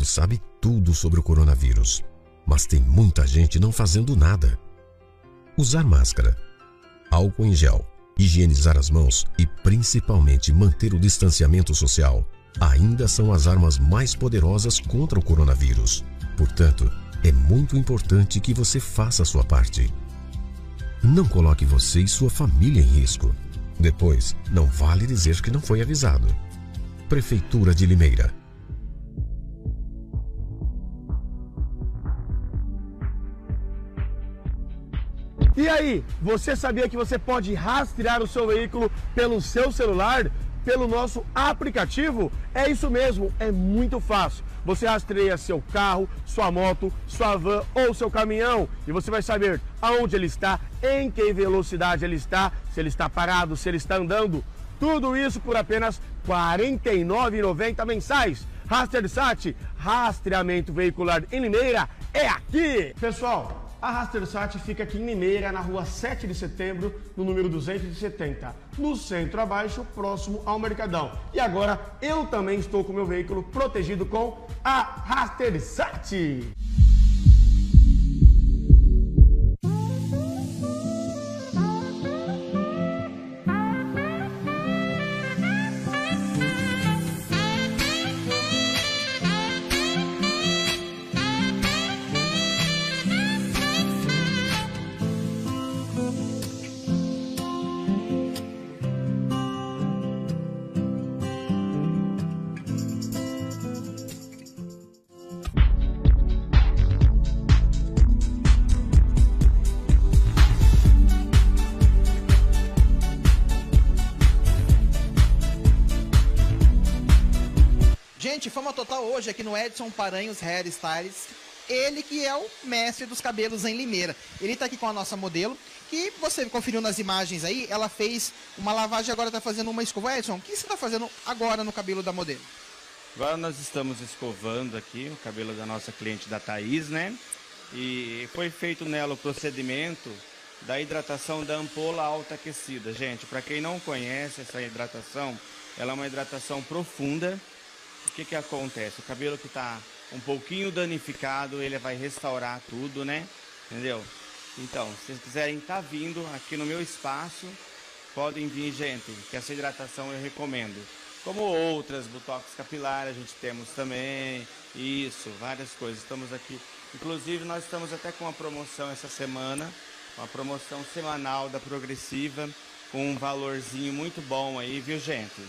Mundo sabe tudo sobre o coronavírus, mas tem muita gente não fazendo nada. Usar máscara, álcool em gel, higienizar as mãos e principalmente manter o distanciamento social ainda são as armas mais poderosas contra o coronavírus. Portanto, é muito importante que você faça a sua parte. Não coloque você e sua família em risco. Depois, não vale dizer que não foi avisado. Prefeitura de Limeira. E aí, você sabia que você pode rastrear o seu veículo pelo seu celular? Pelo nosso aplicativo? É isso mesmo, é muito fácil. Você rastreia seu carro, sua moto, sua van ou seu caminhão e você vai saber aonde ele está, em que velocidade ele está, se ele está parado, se ele está andando. Tudo isso por apenas R$ 49,90 mensais. Rastersat, rastreamento veicular em Limeira, é aqui! Pessoal, a Rastersat fica aqui em Limeira, na rua 7 de setembro, no número 270, no centro abaixo, próximo ao Mercadão. E agora eu também estou com meu veículo protegido com a Rastersat. Gente, fama total hoje aqui no Edson Paranhos Hair Styles. Ele que é o mestre dos cabelos em Limeira. Ele tá aqui com a nossa modelo, que você conferiu nas imagens aí, ela fez uma lavagem agora tá fazendo uma escova. Edson, o que você tá fazendo agora no cabelo da modelo? Agora nós estamos escovando aqui o cabelo da nossa cliente da Thaís, né? E foi feito nela o procedimento da hidratação da ampola alta aquecida. Gente, para quem não conhece essa hidratação, ela é uma hidratação profunda. O que que acontece? O cabelo que está um pouquinho danificado, ele vai restaurar tudo, né? Entendeu? Então, se vocês quiserem estar tá vindo aqui no meu espaço, podem vir, gente, que essa hidratação eu recomendo. Como outras, botox capilar a gente temos também, isso, várias coisas. Estamos aqui, inclusive nós estamos até com uma promoção essa semana, uma promoção semanal da Progressiva, com um valorzinho muito bom aí, viu gente?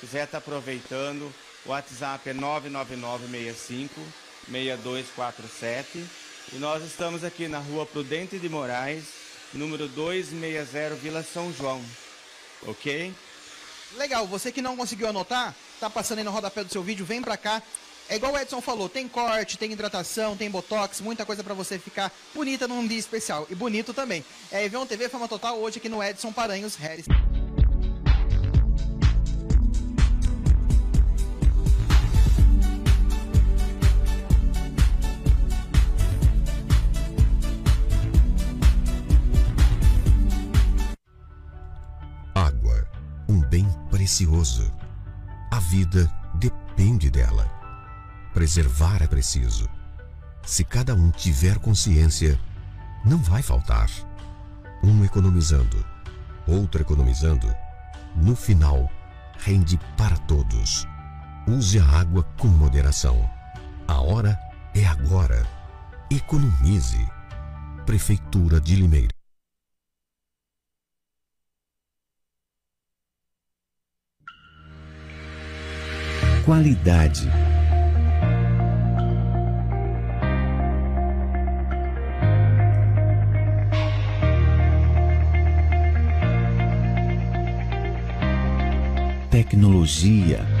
Quiser estar tá aproveitando, o WhatsApp é 99965 6247 e nós estamos aqui na rua Prudente de Moraes, número 260, Vila São João. Ok? Legal, você que não conseguiu anotar, tá passando aí no rodapé do seu vídeo, vem pra cá. É igual o Edson falou, tem corte, tem hidratação, tem botox, muita coisa para você ficar bonita num dia especial. E bonito também. É Evion TV Fama Total hoje aqui no Edson Paranhos Harris. Precioso. A vida depende dela. Preservar é preciso. Se cada um tiver consciência, não vai faltar. Um economizando, outro economizando, no final, rende para todos. Use a água com moderação. A hora é agora. Economize. Prefeitura de Limeira. Qualidade. Tecnologia.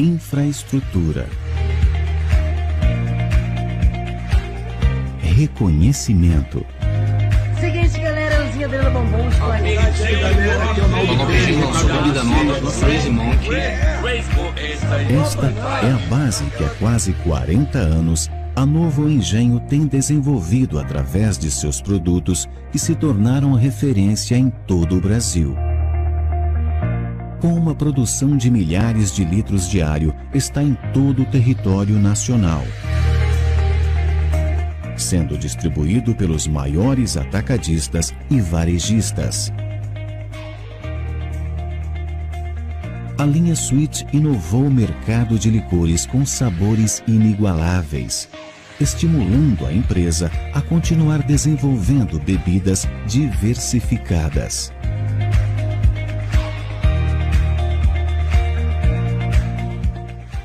Infraestrutura. Reconhecimento. Seguinte, galera, galerãozinha Adriana Bombom, Chocolate. Esta é a base que há quase 40 anos a Novo Engenho tem desenvolvido através de seus produtos que se tornaram referência em todo o Brasil. Com uma produção de milhares de litros diário, está em todo o território nacional. Sendo distribuído pelos maiores atacadistas e varejistas. A linha Sweet inovou o mercado de licores com sabores inigualáveis, estimulando a empresa a continuar desenvolvendo bebidas diversificadas.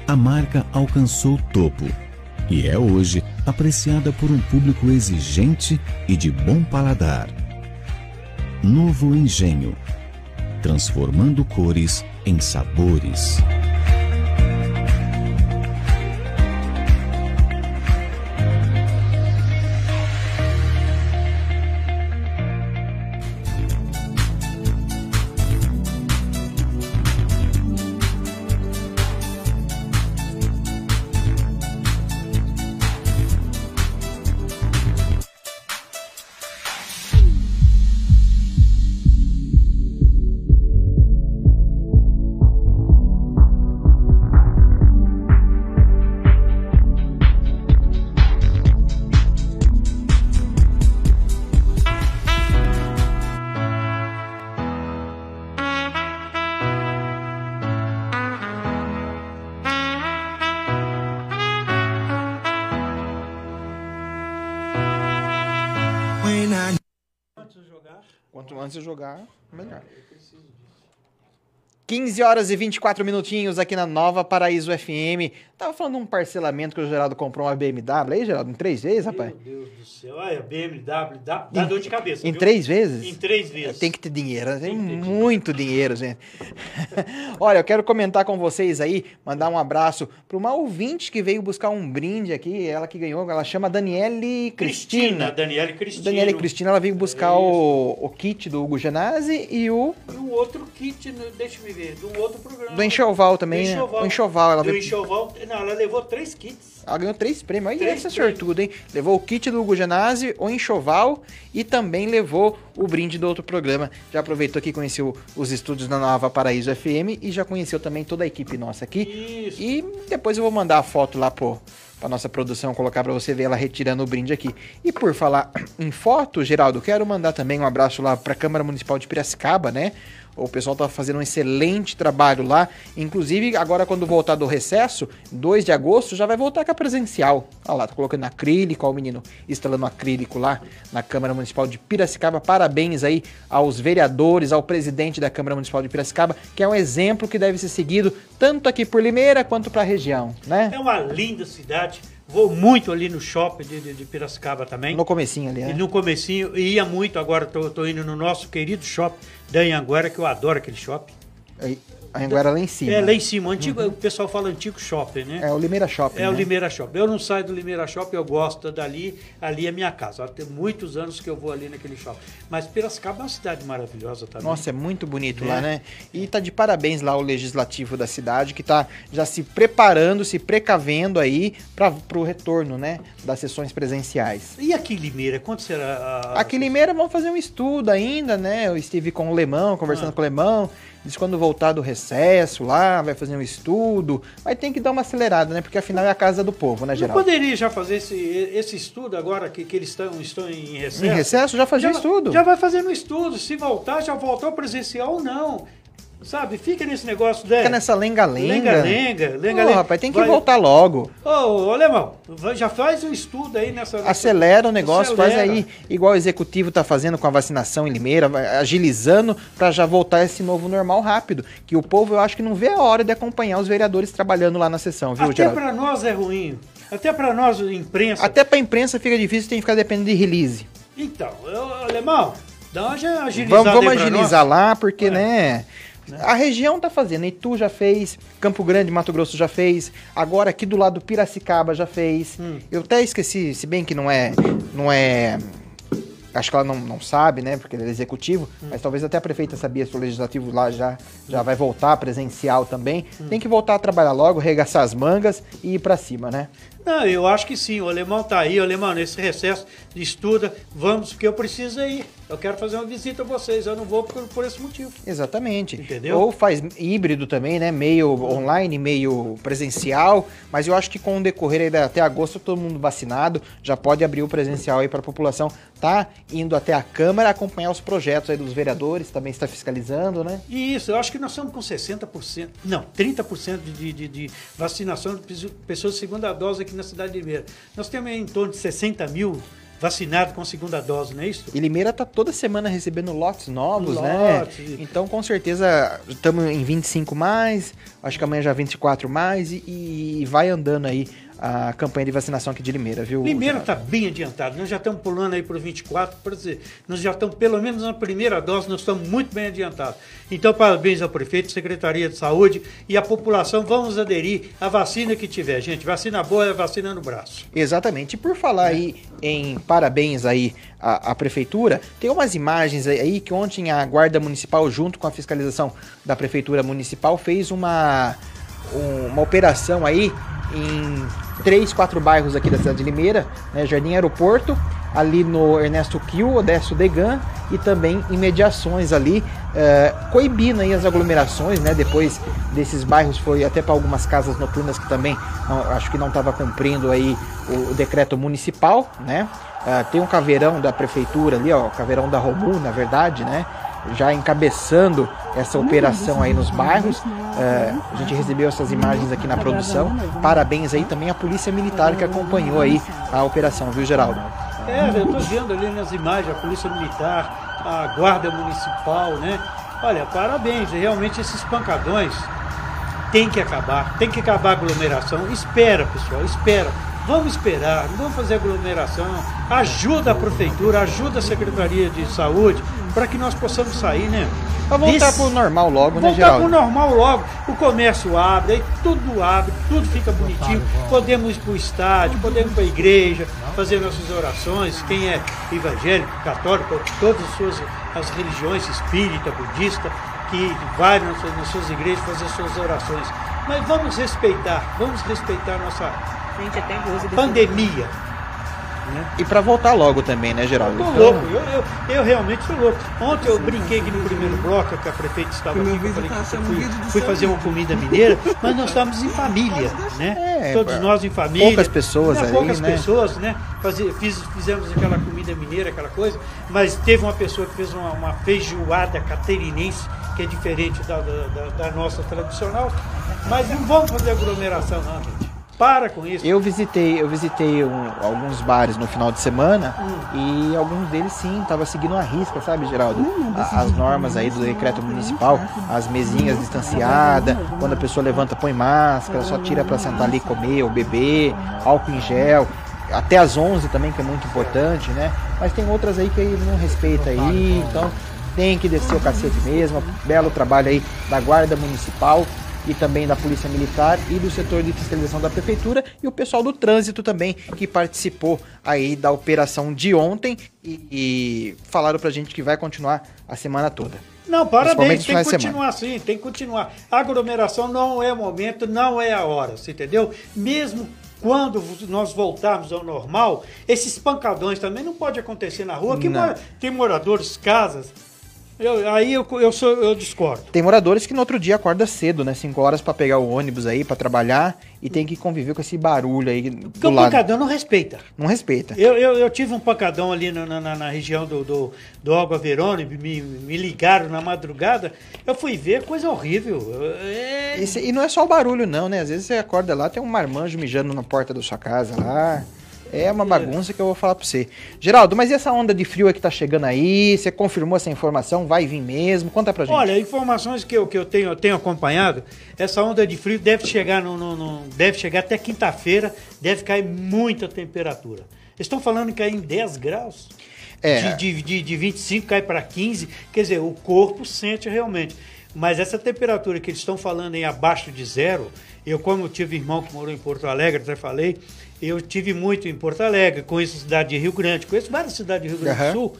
A marca alcançou topo e é hoje apreciada por um público exigente e de bom paladar. Novo Engenho transformando cores em sabores. 15 horas e 24 minutinhos aqui na Nova Paraíso FM. Tava falando de um parcelamento que o Geraldo comprou uma BMW. Aí, Geraldo, em três vezes, rapaz? Meu Deus do céu. Olha, BMW, dá, dá dor de cabeça. Em viu? três vezes? Em três vezes. Tem que ter dinheiro, tem, muito dinheiro, gente. Olha, eu quero comentar com vocês aí, mandar um abraço para uma ouvinte que veio buscar um brinde aqui, ela que ganhou, ela chama Daniele Cristina. Cristina, Daniele Cristina. Daniele Cristina, ela veio buscar o, o kit do Hugo Genasi e o E um outro kit, né, deixa eu ver, um outro programa. do Enxoval também, Do né? enxoval. O Enxoval, ela Do veio... enxoval, não, ela levou três kits. Ela ganhou três prêmios. Aí Três essa sortuda, hein? Levou o kit do Hugo Genasi, o enxoval e também levou o brinde do outro programa. Já aproveitou aqui, conheceu os estúdios da Nova Paraíso FM e já conheceu também toda a equipe nossa aqui. Isso. E depois eu vou mandar a foto lá pro, pra nossa produção colocar pra você ver ela retirando o brinde aqui. E por falar em foto, Geraldo, quero mandar também um abraço lá pra Câmara Municipal de Piracicaba, né? O pessoal tá fazendo um excelente trabalho lá. Inclusive, agora quando voltar do recesso, 2 de agosto, já vai voltar com a presencial. Olha lá, tá colocando acrílico, ó, o menino instalando acrílico lá na Câmara Municipal de Piracicaba. Parabéns aí aos vereadores, ao presidente da Câmara Municipal de Piracicaba, que é um exemplo que deve ser seguido tanto aqui por Limeira quanto pra região, né? É uma linda cidade. Vou muito ali no shopping de, de- de Piracicaba também. No comecinho ali, E né? no comecinho, e ia muito, agora tô, tô indo no nosso querido shopping da Anhanguera, que eu adoro aquele shopping. A Anguera lá em cima. É, lá em cima, antigo, o pessoal fala antigo shopping, né? É o Limeira Shopping. É o né? Limeira Shopping. Eu não saio do Limeira Shopping, eu gosto dali. Ali é minha casa. Há tem muitos anos que eu vou ali naquele shopping. Mas Piracicaba é uma cidade maravilhosa também. Nossa, é muito bonito É. lá, né? E tá de parabéns lá o legislativo da cidade, que tá já se preparando, se precavendo aí para pro retorno, né, das sessões presenciais. E aqui em Limeira, quanto será? a- Aqui em Limeira vamos fazer um estudo ainda, né? Eu estive com o Lemão, conversando Ah. com o Lemão. Diz quando voltar do recesso lá, vai fazer um estudo. Mas tem que dar uma acelerada, né? Porque afinal é a casa do povo, né, Não Geraldo? poderia já fazer esse, esse estudo agora que, que eles estão, estão em recesso? Em recesso já fazia estudo. Já vai fazendo estudo. Se voltar, já voltou presencial ou não. Sabe? Fica nesse negócio, né? Fica nessa lenga-lenga. Lenga-lenga, lenga-lenga. rapaz, tem que Vai- voltar logo. Ô, ô, Alemão, já faz um estudo aí nessa... Acelera o negócio, faz Acelera. aí, igual o executivo tá fazendo com a vacinação em Limeira, agilizando para já voltar esse novo normal rápido. Que o povo, eu acho que não vê a hora de acompanhar os vereadores trabalhando lá na sessão, viu, Até pra nós é ruim. Até pra nós, imprensa. Até pra imprensa fica difícil, tem que ficar dependendo de release. Então, eu, Alemão, dá uma agilizada Vamos, vamos agilizar nós. lá, porque, né? A região tá fazendo, Itu já fez, Campo Grande, Mato Grosso já fez, agora aqui do lado Piracicaba já fez. Hum. Eu até esqueci, se bem que não é, não é acho que ela não, não sabe, né? Porque ele é executivo, mas talvez até a prefeita sabia se o legislativo lá já, já vai voltar presencial também. Tem que voltar a trabalhar logo, regaçar as mangas e ir pra cima, né? Não, eu acho que sim. O alemão tá aí, o alemão, nesse recesso estuda, vamos, porque eu preciso ir. Eu quero fazer uma visita a vocês, eu não vou por, por esse motivo. Exatamente. Entendeu? Ou faz híbrido também, né? Meio online, meio presencial. Mas eu acho que com o decorrer aí até agosto, todo mundo vacinado, já pode abrir o presencial aí para a população. Tá indo até a Câmara acompanhar os projetos aí dos vereadores, também está fiscalizando, né? Isso, eu acho que nós estamos com 60%, não, 30% de, de, de vacinação de pesso- pessoas de segunda dose aqui na cidade de Limeira. Nós temos em torno de 60 mil vacinados com segunda dose, não é isso? E Limeira tá toda semana recebendo lotes novos, né? Então, com certeza, estamos em 25 mais, acho que amanhã já 24 mais e, e vai andando aí a campanha de vacinação aqui de Limeira, viu? Limeira está bem adiantado, nós já estamos pulando aí para os 24, para dizer, nós já estamos, pelo menos na primeira dose, nós estamos muito bem adiantados. Então, parabéns ao prefeito, Secretaria de Saúde e à população, vamos aderir à vacina que tiver, gente. Vacina boa é vacina no braço. Exatamente. E por falar aí em parabéns aí à, à prefeitura, tem umas imagens aí que ontem a Guarda Municipal, junto com a fiscalização da Prefeitura Municipal, fez uma, um- uma operação aí em três, quatro bairros aqui da cidade de Limeira, né? Jardim Aeroporto, ali no Ernesto Kiel, Odesto Degan e também em mediações ali, eh, coibindo aí as aglomerações, né? Depois desses bairros foi até para algumas casas noturnas que também não- acho que não estava cumprindo aí o, o decreto municipal, né? Ah, tem um caveirão da prefeitura ali, ó, caveirão da Romu, na verdade, né? Já encabeçando essa operação aí nos bairros. Eh, a gente recebeu essas imagens aqui na produção. Parabéns aí também à Polícia Militar que acompanhou aí a operação, viu, Geraldo? É, eu estou vendo ali nas imagens a Polícia Militar, a Guarda Municipal, né? Olha, parabéns, realmente esses pancadões tem que acabar, tem que acabar a aglomeração. Espera, pessoal, espera. Vamos esperar, não vamos fazer aglomeração. Ajuda a prefeitura, ajuda a Secretaria de Saúde para que nós possamos sair, né? Pra voltar Desse- pro normal logo, né, Voltar Geraldo? pro normal logo. O comércio abre, aí tudo abre, tudo fica bonitinho. Podemos ir pro estádio, podemos ir pra igreja, fazer nossas orações. Quem é evangélico, católico, todas as suas as religiões, espírita, budista, que vai nas suas, nas suas igrejas fazer suas orações. Mas vamos respeitar, vamos respeitar a nossa pandemia. E pra voltar logo também, né, Geraldo? Tô Então, louco, eu, eu, eu realmente tô louco. Ontem eu brinquei aqui no primeiro bloco, que a prefeita estava aqui, que eu falei que eu fui, fui fazer uma comida mineira, mas nós estávamos em família, né? É, Todos nós em família. poucas pessoas Né, ali, Poucas né? pessoas, né? Fazer, fiz- fizemos aquela comida mineira, aquela coisa, mas teve uma pessoa que fez uma, uma feijoada catarinense, que é diferente da, da, da- da nossa tradicional. Mas não vamos fazer aglomeração, não, gente. Para com isso. Eu visitei, eu visitei um- alguns bares no final de semana Hum. e alguns deles sim estavam seguindo a risca, sabe, Geraldo? A- as normas aí do decreto municipal, as mesinhas distanciadas, quando a pessoa levanta põe máscara, só tira para sentar ali e comer ou beber, álcool em gel. Até às 11 também, que é muito importante, né? Mas tem outras aí que aí não respeita aí, então tem que descer o cacete mesmo. Belo trabalho aí da Guarda Municipal e também da Polícia Militar e do setor de fiscalização da Prefeitura e o pessoal do trânsito também que participou aí da operação de ontem e, e falaram pra gente que vai continuar a semana toda. Não, parabéns, tem que continuar assim, tem que continuar. Aglomeração não é o momento, não é a hora, você entendeu? Mesmo quando nós voltarmos ao normal, esses pancadões também não pode acontecer na rua, que mora- tem moradores, casas. Eu- aí eu, eu, sou, eu discordo. Tem moradores que no outro dia acorda cedo, né? 5 horas pra pegar o ônibus aí, pra trabalhar e tem que conviver com esse barulho aí Porque o lado. pancadão não respeita. Não respeita. Eu, eu, eu tive um pancadão ali na, na, na- região do, do, do Água Verone, me, me ligaram na madrugada. Eu fui ver, coisa horrível. É, Esse- e não é só o barulho, não, né? Às vezes você acorda lá, tem um marmanjo mijando na porta da sua casa lá. É uma bagunça que eu vou falar pra você. Geraldo, mas e essa onda de frio aí que tá chegando aí? Você confirmou essa informação? Vai vir mesmo? Conta pra gente. Olha, informações que eu, que eu tenho, eu tenho acompanhado, essa onda de frio deve chegar, no, no- no- deve chegar até quinta-feira, deve cair muita temperatura. Eles estão falando que cai em 10 graus. É. De, de, de, de 25 cai para 15, quer dizer, o corpo sente realmente. Mas essa temperatura que eles estão falando em abaixo de zero, Eu, como tive irmão que morou em Porto Alegre, até falei, eu tive muito em Porto Alegre, conheço a cidade de Rio Grande, conheço várias cidades de Rio Grande do Sul.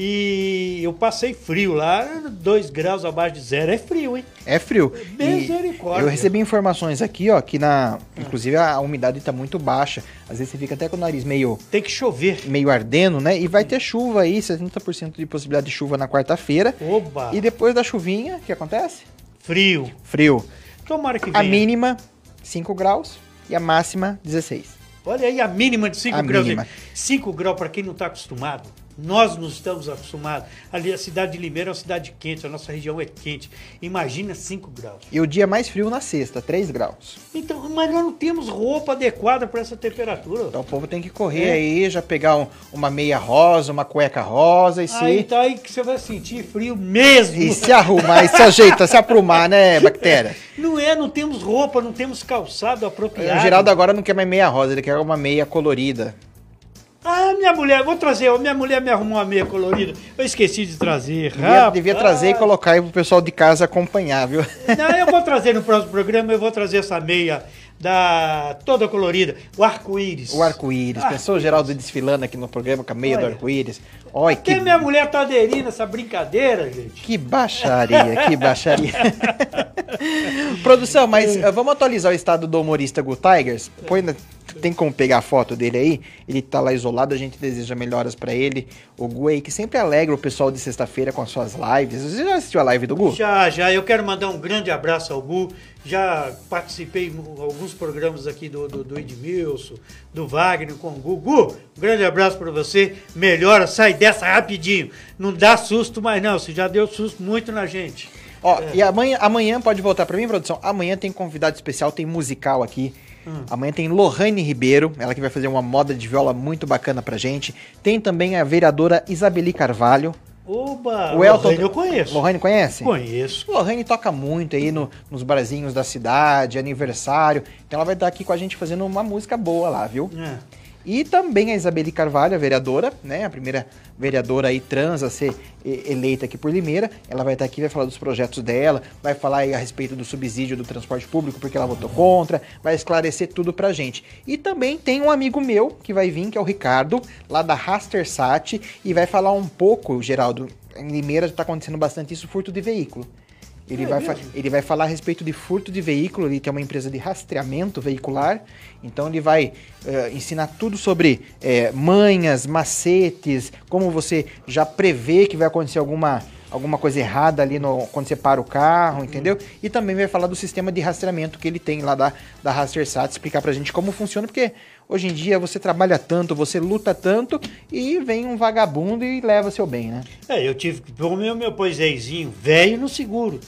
E eu passei frio lá, 2 graus abaixo de zero. É frio, hein? É frio. E Misericórdia. eu recebi informações aqui, ó, que na. Inclusive a umidade tá muito baixa. Às vezes você fica até com o nariz meio. Tem que chover. Meio ardendo, né? E vai ter chuva aí, 70% de possibilidade de chuva na quarta-feira. Oba! E depois da chuvinha, o que acontece? Frio. Frio. Tomara que A venha. mínima, 5 graus. E a máxima, 16. Olha aí a mínima de 5 A graus. mínima. 5 graus para quem não está acostumado. Nós não estamos acostumados. Ali a cidade de Limeira é uma cidade quente, a nossa região é quente. Imagina 5 graus. E o dia mais frio na sexta, 3 graus. Então, mas nós não temos roupa adequada para essa temperatura. Então o povo tem que correr É. aí, já pegar um- uma meia rosa, uma cueca rosa e se. Aí tá aí que você vai sentir frio mesmo. E se arrumar, e se ajeita, se aprumar, né, bactéria? Não é, não temos roupa, não temos calçado apropriado. O Geraldo agora não quer mais meia rosa, ele quer uma meia colorida. Ah, minha mulher, vou trazer. Minha mulher me arrumou uma meia colorida. Eu esqueci de trazer. Devia, rapaz. devia trazer e colocar aí pro pessoal de casa acompanhar, viu? Não, eu vou trazer no próximo programa, eu vou trazer essa meia da toda colorida, o arco-íris. O arco-íris. Ah. Pensou o Geraldo desfilando aqui no programa com a meia do Olha. arco-íris? Olha Até que, minha mulher tá aderindo essa brincadeira, gente. que baixaria, que baixaria. Produção, mas eh, vamos atualizar o estado do humorista Gu Tigers? Põe na- tem como pegar a foto dele aí? Ele tá lá isolado, a gente deseja melhoras pra ele. O Gu aí, que sempre alegra o pessoal de sexta-feira com as suas lives. Você já assistiu a live do Gu? Já, já, eu quero mandar um grande abraço ao Gu. Já participei em alguns programas aqui do, do, do Edmilson, do Wagner com o Gu. Gu, um grande abraço pra você. Melhora, sai dessa rapidinho. Não dá susto mais não, você já deu susto muito na gente. Ó, e amanhã, amanhã pode voltar pra mim, produção? Amanhã tem convidado especial, tem musical aqui. Hum. Amanhã tem Lohane Ribeiro, ela que vai fazer uma moda de viola muito bacana pra gente. Tem também a vereadora Isabeli Carvalho. Oba, o Elton, Lohane eu conheço. Lohane conhece? Conheço. Lohane toca muito aí no- nos barzinhos da cidade, aniversário. Então ela vai estar aqui com a gente fazendo uma música boa lá, viu? É. E também a Isabeli Carvalho, a vereadora, né? A primeira vereadora aí trans a ser eleita aqui por Limeira. Ela vai estar aqui, vai falar dos projetos dela, vai falar a respeito do subsídio do transporte público, porque ela votou contra, vai esclarecer tudo pra gente. E também tem um amigo meu que vai vir, que é o Ricardo, lá da Rastersat, e vai falar um pouco, Geraldo, em Limeira está acontecendo bastante isso, furto de veículo. Ele, É vai ele vai falar a respeito de furto de veículo, ele tem uma empresa de rastreamento veicular, então ele vai eh, ensinar tudo sobre eh, manhas, macetes, como você já prevê que vai acontecer alguma, alguma coisa errada ali no, quando você para o carro, entendeu? E também vai falar do sistema de rastreamento que ele tem lá da, da Rastersat, explicar pra gente como funciona, porque hoje em dia você trabalha tanto, você luta tanto, e vem um vagabundo e leva seu bem, né? É, eu tive que pôr o meu, meu poiséizinho velho no seguro.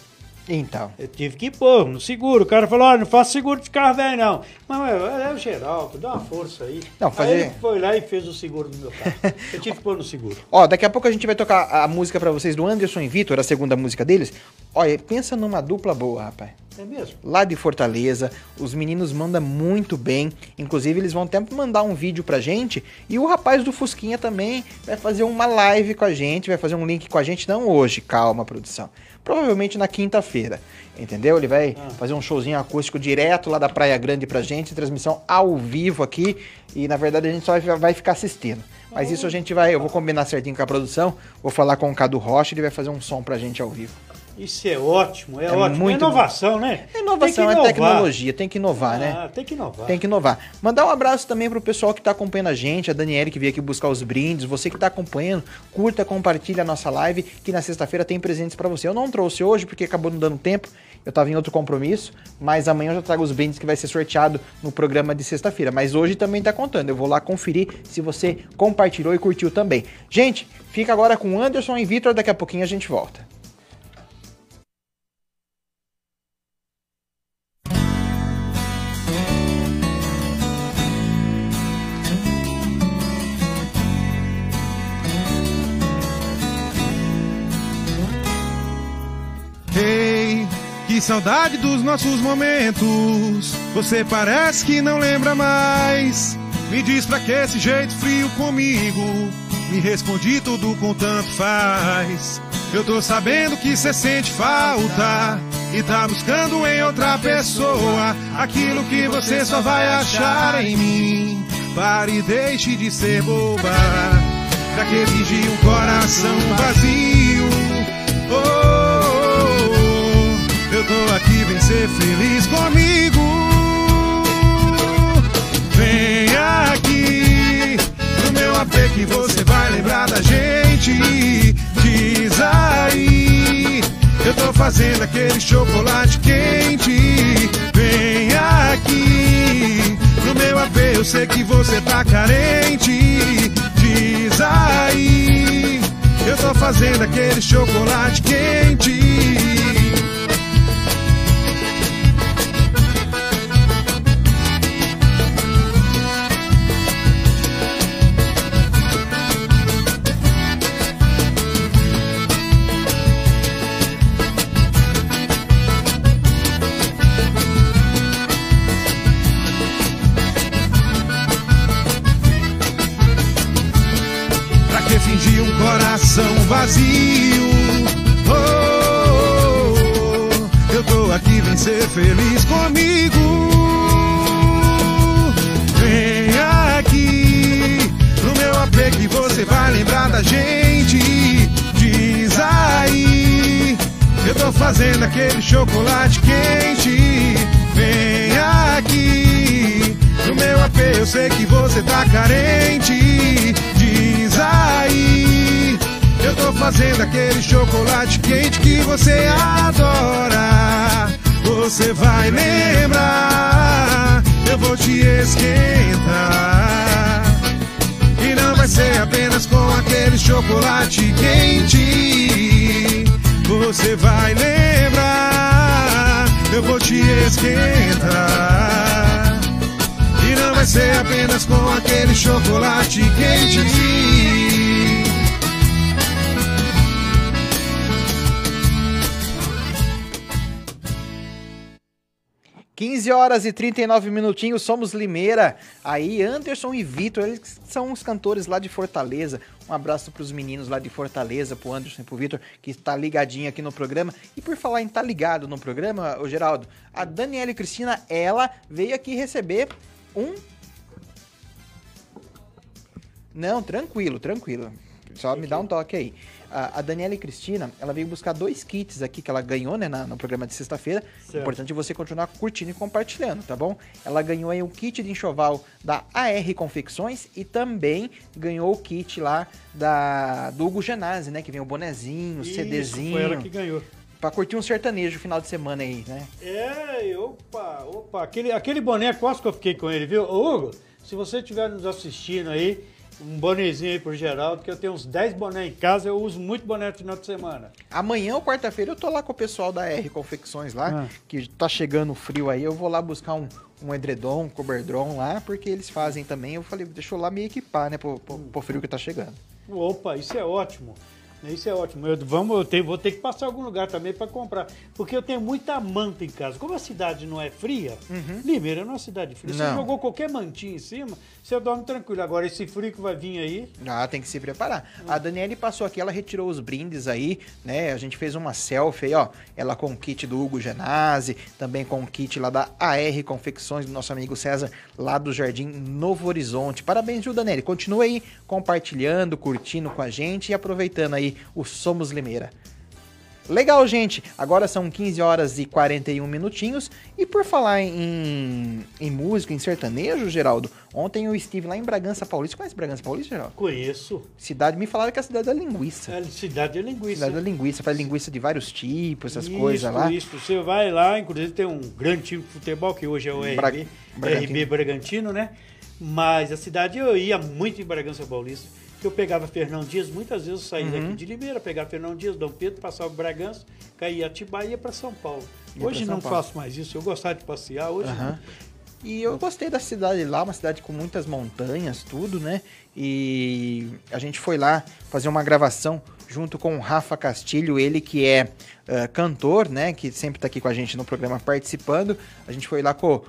Então. Eu tive que pôr no seguro. O cara falou, olha, não faço seguro de carro velho, não. Mas é o Geraldo, dá uma força aí. Não, fazer- Aí ele foi lá e fez o seguro do meu carro. Eu tive que pôr no seguro. Ó, daqui a pouco a gente vai tocar a música pra vocês do Anderson e Vitor, a segunda música deles. Olha, pensa numa dupla boa, rapaz. É mesmo? Lá de Fortaleza, os meninos mandam muito bem. Inclusive, eles vão até mandar um vídeo pra gente. E o rapaz do Fusquinha também vai fazer uma live com a gente, vai fazer um link com a gente. Não hoje, calma, produção. Provavelmente na quinta-feira, entendeu? Ele vai fazer um showzinho acústico direto lá da Praia Grande pra gente, transmissão ao vivo aqui. E na verdade a gente só vai, vai ficar assistindo. Mas isso a gente vai, eu vou combinar certinho com a produção. Vou falar com o Cadu Rocha, ele vai fazer um som pra gente ao vivo. Isso é ótimo, é, É ótimo. muito é inovação, né? É inovação, é tecnologia, tem que inovar, né? Ah, tem que inovar. Tem que inovar. Mandar um abraço também pro pessoal que tá acompanhando a gente, a Daniele que veio aqui buscar os brindes, você que tá acompanhando, curta, compartilha a nossa live, que na sexta-feira tem presentes pra você. Eu não trouxe hoje porque acabou não dando tempo, eu tava em outro compromisso, mas amanhã eu já trago os brindes que vai ser sorteado no programa de sexta-feira. Mas hoje também tá contando, eu vou lá conferir se você compartilhou e curtiu também. Gente, fica agora com Anderson e Vitor, daqui a pouquinho a gente volta. Saudade dos nossos momentos. Você parece que não lembra mais. Me diz pra que esse jeito frio comigo. Me respondi tudo com tanto faz. Eu tô sabendo que cê sente falta. e tá buscando em outra pessoa aquilo que você só vai achar em mim. Pare e deixe de ser boba, pra que fingir um coração vazio. Tô aqui, vem ser feliz comigo. Vem aqui no meu AP que você vai lembrar da gente. Diz aí, eu tô fazendo aquele chocolate quente. Vem aqui no meu AP, eu sei que você tá carente. Diz aí, eu tô fazendo aquele chocolate quente. Vazio? Oh, oh, oh, eu tô aqui, vem ser feliz comigo. Vem aqui no meu AP que você vai lembrar da gente. Diz aí, eu tô fazendo aquele chocolate quente. Vem aqui no meu AP, eu sei que você tá carente. Diz aí, tô fazendo aquele chocolate quente que você adora. Você vai lembrar, eu vou te esquentar. E não vai ser apenas com aquele chocolate quente. Você vai lembrar, eu vou te esquentar. E não vai ser apenas com aquele chocolate quente. 15 horas e 39 minutinhos, somos Limeira. Aí, Anderson e Vitor, eles são os cantores lá de Fortaleza. Um abraço pros meninos lá de Fortaleza, pro Anderson e pro Vitor, que está ligadinho aqui no programa. E por falar em tá ligado no programa, ô Geraldo, a Daniela Cristina, ela veio aqui receber um. Não, tranquilo, tranquilo. Só me dá um toque aí. A, a Daniela Cristina, ela veio buscar dois kits aqui que ela ganhou, né, na- no programa de sexta-feira. Importante você continuar curtindo e compartilhando, tá bom? Ela ganhou aí um kit de enxoval da AR Confecções e também ganhou o kit lá da, do Hugo Genasi, né? Que vem o bonezinho, o Isso, CDzinho. Foi ela que ganhou. Pra curtir um sertanejo final de semana aí, né? É, opa, opa. Aquele, aquele boné quase que eu fiquei com ele, viu? Hugo, se você estiver nos assistindo aí, um bonezinho aí pro Geraldo, que eu tenho uns 10 bonés em casa, eu uso muito boné no final de semana. Amanhã ou quarta-feira eu tô lá com o pessoal da R Confecções lá, Ah. que tá chegando frio aí. Eu vou lá buscar um, um edredom, um coberdron lá, porque eles fazem também. Eu falei, deixa eu lá me equipar, né, pro, pro, pro frio que tá chegando. Opa, isso é ótimo. Isso é ótimo. Eu, vamos, eu tenho- vou ter que passar algum lugar também para comprar. Porque eu tenho muita manta em casa. Como a cidade não é fria, Limeira não é uma cidade fria. Você Uhum. Não. jogou qualquer mantinha em cima, você dorme tranquilo. Agora, esse frio que vai vir aí. Ah, tem que se preparar. A Daniele passou aqui, ela retirou os brindes aí, né? A gente fez uma selfie aí, ó. Ela com o kit do Hugo Genasi, também com o kit lá da AR Confecções do nosso amigo César, lá do Jardim Novo Horizonte. Parabéns, viu, Daniele? Continua aí compartilhando, curtindo com a gente e aproveitando aí o Somos Limeira. Legal, gente. Agora são 15 horas e 41 minutinhos. E por falar em, em música, em sertanejo, Geraldo, ontem eu estive lá em Bragança Paulista. Conhece Bragança Paulista, Geraldo? Conheço. Cidade, me falaram que é a cidade da linguiça. É cidade de linguiça. Cidade da linguiça, faz linguiça de vários tipos, essas Isso, coisas lá. Isso, você vai lá, inclusive tem um grande time de futebol, que hoje é o Bra- RB, Bragantino. RB Bragantino, né? Mas a cidade eu ia muito em Bragança Paulista. Que Eu pegava Fernão Dias, muitas vezes eu saía Uhum. daqui de Limeira, pegava Fernão Dias, Dom Pedro, passava Bragança, caía Atibaia e ia para São Paulo. Ia hoje São não Paulo. faço mais isso, eu gostava de passear, hoje não. E eu gostei da cidade lá, uma cidade com muitas montanhas, tudo, né? E a gente foi lá fazer uma gravação junto com o Rafa Castilho, ele que é uh, cantor, né? Que sempre está aqui com a gente no programa participando. A gente foi lá com, uh,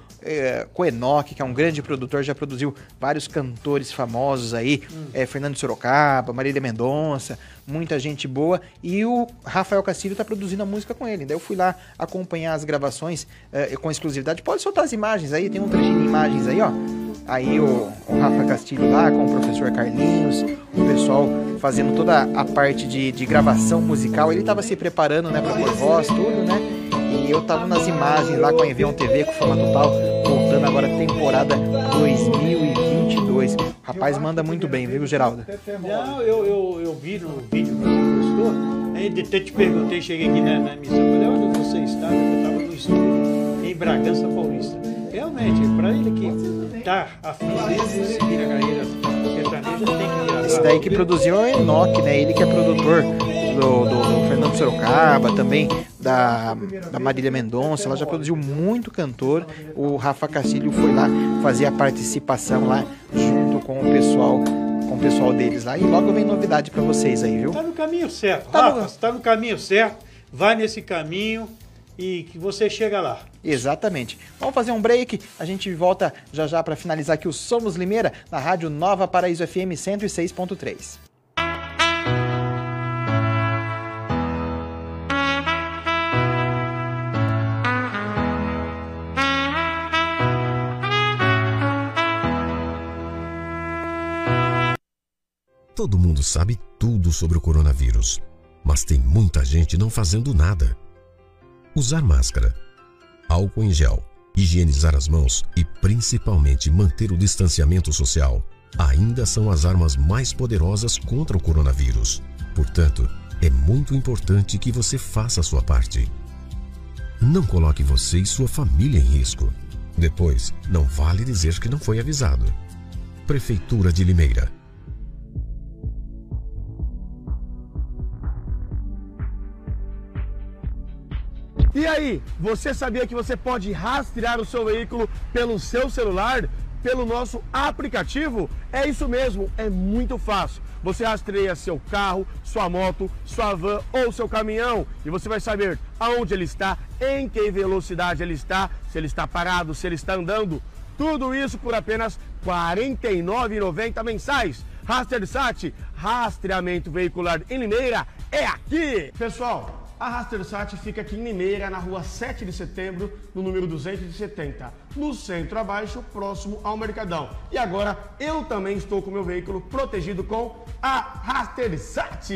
com o Enoch, que é um grande produtor, já produziu vários cantores famosos aí, hum. é, Fernando Sorocaba, Marília Mendonça, muita gente boa. E o Rafael Castilho está produzindo a música com ele. Daí eu fui lá acompanhar as gravações uh, com exclusividade. Pode soltar as imagens aí, tem um trechinho de imagens aí, ó. Aí o, o Rafa Castilho lá com o professor Carlinhos, o pessoal fazendo toda a parte de, de gravação musical. Ele estava se preparando, né, para pôr voz, tudo, né? E eu tava nas imagens lá com a Envião TV, com Fama Total, voltando agora temporada 2022. O rapaz manda muito bem, viu, Geraldo? Não, eu, eu, eu vi no vídeo que você postou, aí até te perguntei, cheguei aqui na, na emissão, falei, onde você está? Eu tava no estúdio, em Bragança Paulista. Realmente, para ele que tá afim de seguir a carreira sertaneja, tem que Esse daí que produziu é o Enoch, né? Ele que é produtor do, do, do Fernando Sorocaba, também da, da Marília Mendonça, ela já produziu muito cantor. O Rafa Castilho foi lá fazer a participação lá junto com o pessoal com o pessoal deles lá. E logo vem novidade para vocês aí, viu? Tá no caminho certo. Tá Rafa, no... tá no caminho certo. Vai nesse caminho e que você chega lá. Exatamente. Vamos fazer um break, a gente volta já já para finalizar aqui o Somos Limeira na Rádio Nova Paraíso FM 106.3. Todo mundo sabe tudo sobre o coronavírus, mas tem muita gente não fazendo nada. Usar máscara, álcool em gel, higienizar as mãos e principalmente manter o distanciamento social ainda são as armas mais poderosas contra o coronavírus. Portanto, é muito importante que você faça a sua parte. Não coloque você e sua família em risco. Depois, não vale dizer que não foi avisado. Prefeitura de Limeira E aí, você sabia que você pode rastrear o seu veículo pelo seu celular? Pelo nosso aplicativo? É isso mesmo, é muito fácil. Você rastreia seu carro, sua moto, sua van ou seu caminhão e você vai saber aonde ele está, em que velocidade ele está, se ele está parado, se ele está andando. Tudo isso por apenas R$ 49,90 mensais. Rastersat, rastreamento veicular em Limeira, é aqui! Pessoal, a Rastersat fica aqui em Limeira, na rua 7 de setembro, no número 270, no centro abaixo, próximo ao Mercadão. E agora eu também estou com meu veículo protegido com a Rastersat.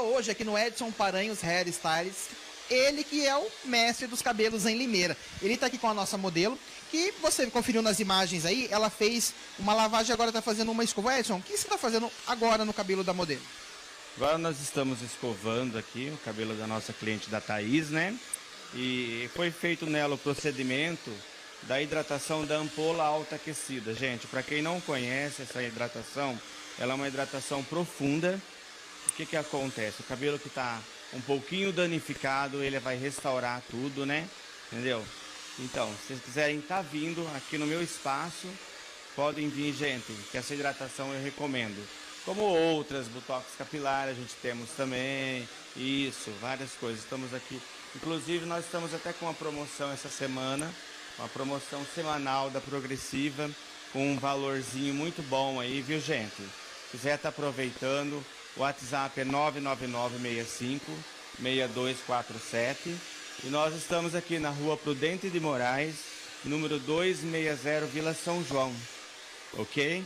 Hoje aqui no Edson Paranhos Hair Styles. Ele que é o mestre dos cabelos em Limeira. Ele está aqui com a nossa modelo, que você conferiu nas imagens aí, ela fez uma lavagem agora está fazendo uma escova. Edson, o que você está fazendo agora no cabelo da modelo? Agora nós estamos escovando aqui o cabelo da nossa cliente da Thaís, né? E foi feito nela o procedimento da hidratação da ampola alta aquecida. Gente, para quem não conhece essa hidratação, ela é uma hidratação profunda que, que acontece? O cabelo que está um pouquinho danificado, ele vai restaurar tudo, né? Entendeu? Então, se vocês quiserem estar tá vindo aqui no meu espaço, podem vir, gente, que essa hidratação eu recomendo. Como outras, botox capilar a gente temos também, isso, várias coisas. Estamos aqui, inclusive nós estamos até com uma promoção essa semana, uma promoção semanal da Progressiva, com um valorzinho muito bom aí, viu gente? Se quiser estar tá aproveitando, o WhatsApp é 99965 6247 e nós estamos aqui na rua Prudente de Moraes, número 260, Vila São João. Ok?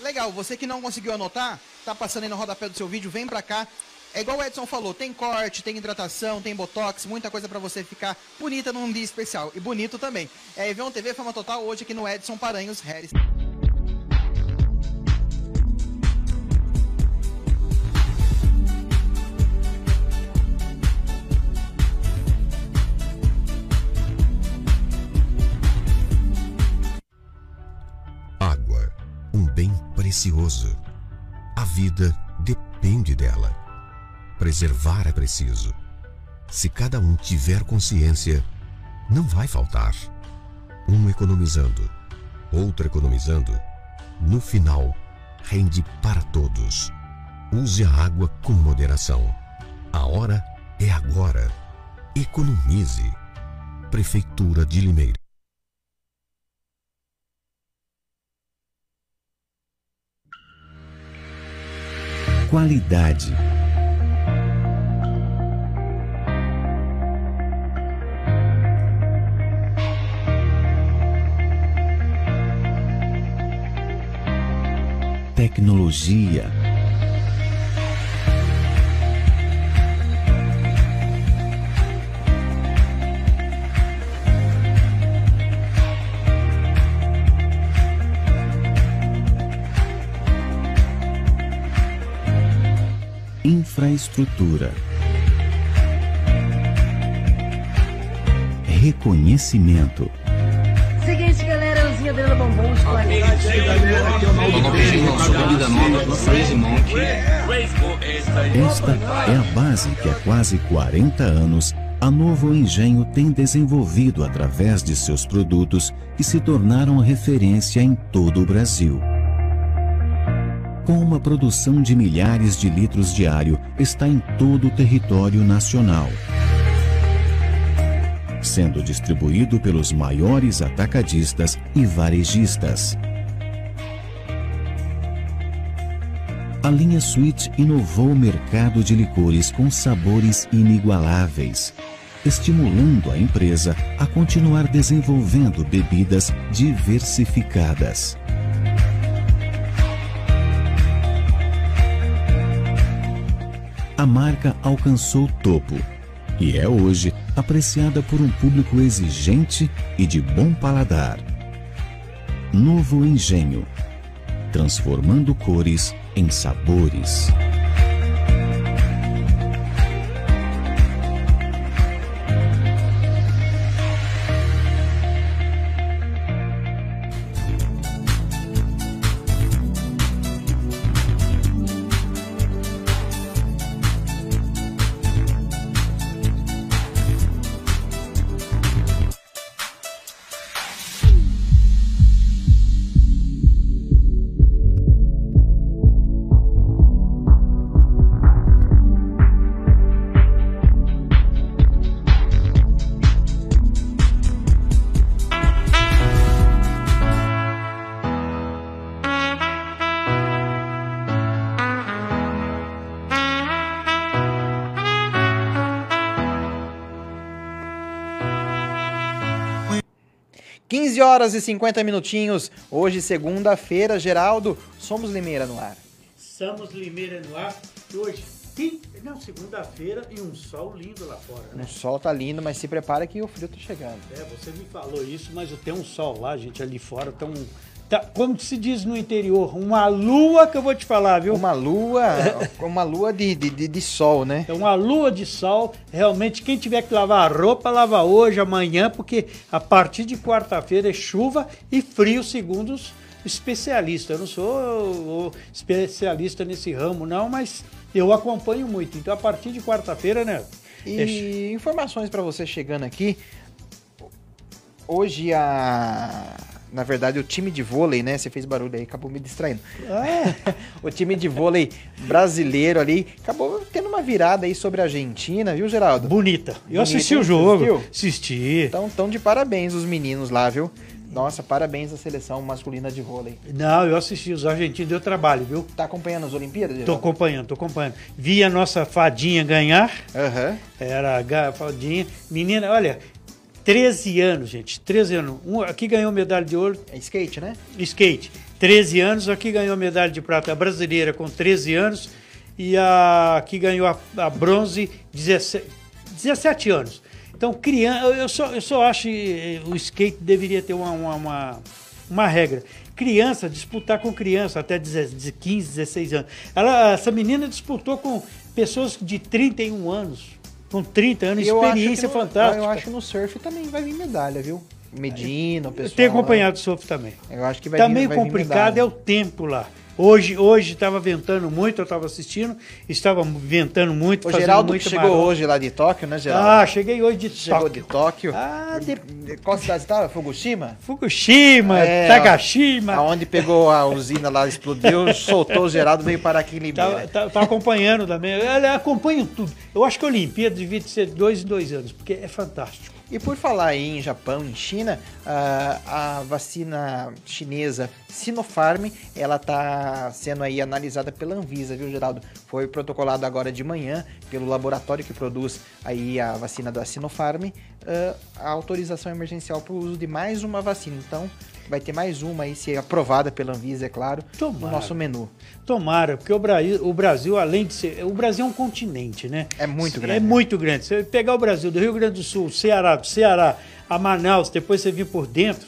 Legal, você que não conseguiu anotar, tá passando aí no rodapé do seu vídeo, vem pra cá, É igual o Edson falou, tem corte, tem hidratação, tem botox, muita coisa pra você ficar bonita num dia especial. E bonito também. É Evion TV Fama Total hoje aqui no Edson Paranhos Harris. Precioso. A vida depende dela. Preservar é preciso. Se cada um tiver consciência, não vai faltar. Um economizando, outro economizando, no final, rende para todos. Use a água com moderação. A hora é agora. Economize. Prefeitura de Limeira. Qualidade. Tecnologia. Infraestrutura. Reconhecimento. Seguinte, galera, Anzinha Adriana Bombom, estou aqui. Esta é a base que há quase 40 anos a Novo Engenho tem desenvolvido através de seus produtos que se tornaram referência em todo o Brasil. Com uma produção de milhares de litros diário, está em todo o território nacional. Sendo distribuído pelos maiores atacadistas e varejistas. A linha Sweet inovou o mercado de licores com sabores inigualáveis, estimulando a empresa a continuar desenvolvendo bebidas diversificadas. A marca alcançou topo e é hoje apreciada por um público exigente e de bom paladar. Novo Engenho transformando cores em sabores. Horas e 50 minutinhos. Hoje, segunda-feira, Geraldo, somos Limeira no ar. Somos Limeira no ar. E hoje, quem... não, segunda-feira e um sol lindo lá fora, né? O sol tá lindo, mas se prepara que o frio tá chegando. É, você me falou isso, mas eu tenho um sol lá, gente, ali fora, tão Tá, como se diz no interior, uma lua que eu vou te falar, viu? Uma lua, uma lua de, de, de, sol, né? É uma lua de sol. Realmente, quem tiver que lavar a roupa, lava hoje, amanhã, porque a partir de quarta-feira é chuva e frio, segundo os especialistas. Eu não sou especialista nesse ramo, não, mas eu acompanho muito. Então, a partir de quarta-feira, né? E é... informações para você chegando aqui. Hoje a na verdade, o time de vôlei, né? Você fez barulho aí, acabou me distraindo. Ah. o time de vôlei brasileiro ali acabou tendo uma virada aí sobre a Argentina, viu, Geraldo? Bonita. Eu Bonita, assisti o jogo. Assistiu? Assisti. Então, tão de parabéns os meninos lá, viu? Nossa, parabéns à seleção masculina de vôlei. Não, eu assisti, os argentinos deu trabalho, viu? Tá acompanhando as Olimpíadas? Geraldo? Tô acompanhando, tô acompanhando. Vi a nossa fadinha ganhar. Aham. Uhum. Era a fadinha. Menina, olha, 13 anos, gente. 13 anos. Um, aqui ganhou medalha de ouro. É skate, né? Skate. 13 anos. Aqui ganhou medalha de prata brasileira com 13 anos. e a que ganhou a, a bronze 17, 17 anos. Então, criança, eu só, eu só acho que o skate deveria ter uma, uma, uma, uma regra. Criança, disputar com criança até 15, 16 anos. Ela, essa menina disputou com pessoas de 31 anos, com 30 anos, que experiência no- fantástica. Eu acho que no surf também vai vir medalha, viu? Medina, o pessoal. Eu tenho lá. acompanhado o surf também. Eu acho que vai Tá vir- meio complicado medalha. é o tempo lá. Hoje hoje estava ventando muito, eu estava assistindo, estava ventando muito, O Geraldo muito chegou hoje lá de Tóquio, né, Geraldo? Ah, cheguei hoje de Chegou Tóquio. de Tóquio. Ah, de... Qual cidade estava? Fukushima? Fukushima, Tagashima. Aonde pegou a usina lá, explodiu, soltou o Geraldo, veio parar aqui em Limeira. Tá, acompanhando também. Ela acompanha tudo. Eu acho que a Olimpíada devia ser dois em dois anos, porque é fantástico. E por falar aí em Japão, em China, a, a vacina chinesa Sinopharm, ela está sendo aí analisada pela Anvisa, viu, Geraldo? Foi protocolado agora de manhã pelo laboratório que produz aí a vacina da Sinopharm, a autorização emergencial para o uso de mais uma vacina. Então, vai ter mais uma aí, se aprovada pela Anvisa, é claro, no Tomara. nosso menu. Tomara, porque o Brasil, o Brasil, além de ser. O Brasil é um continente, né? É muito É grande. muito grande. Você pegar o Brasil, do Rio Grande do Sul, Ceará, do Ceará a Manaus, depois você vir por dentro,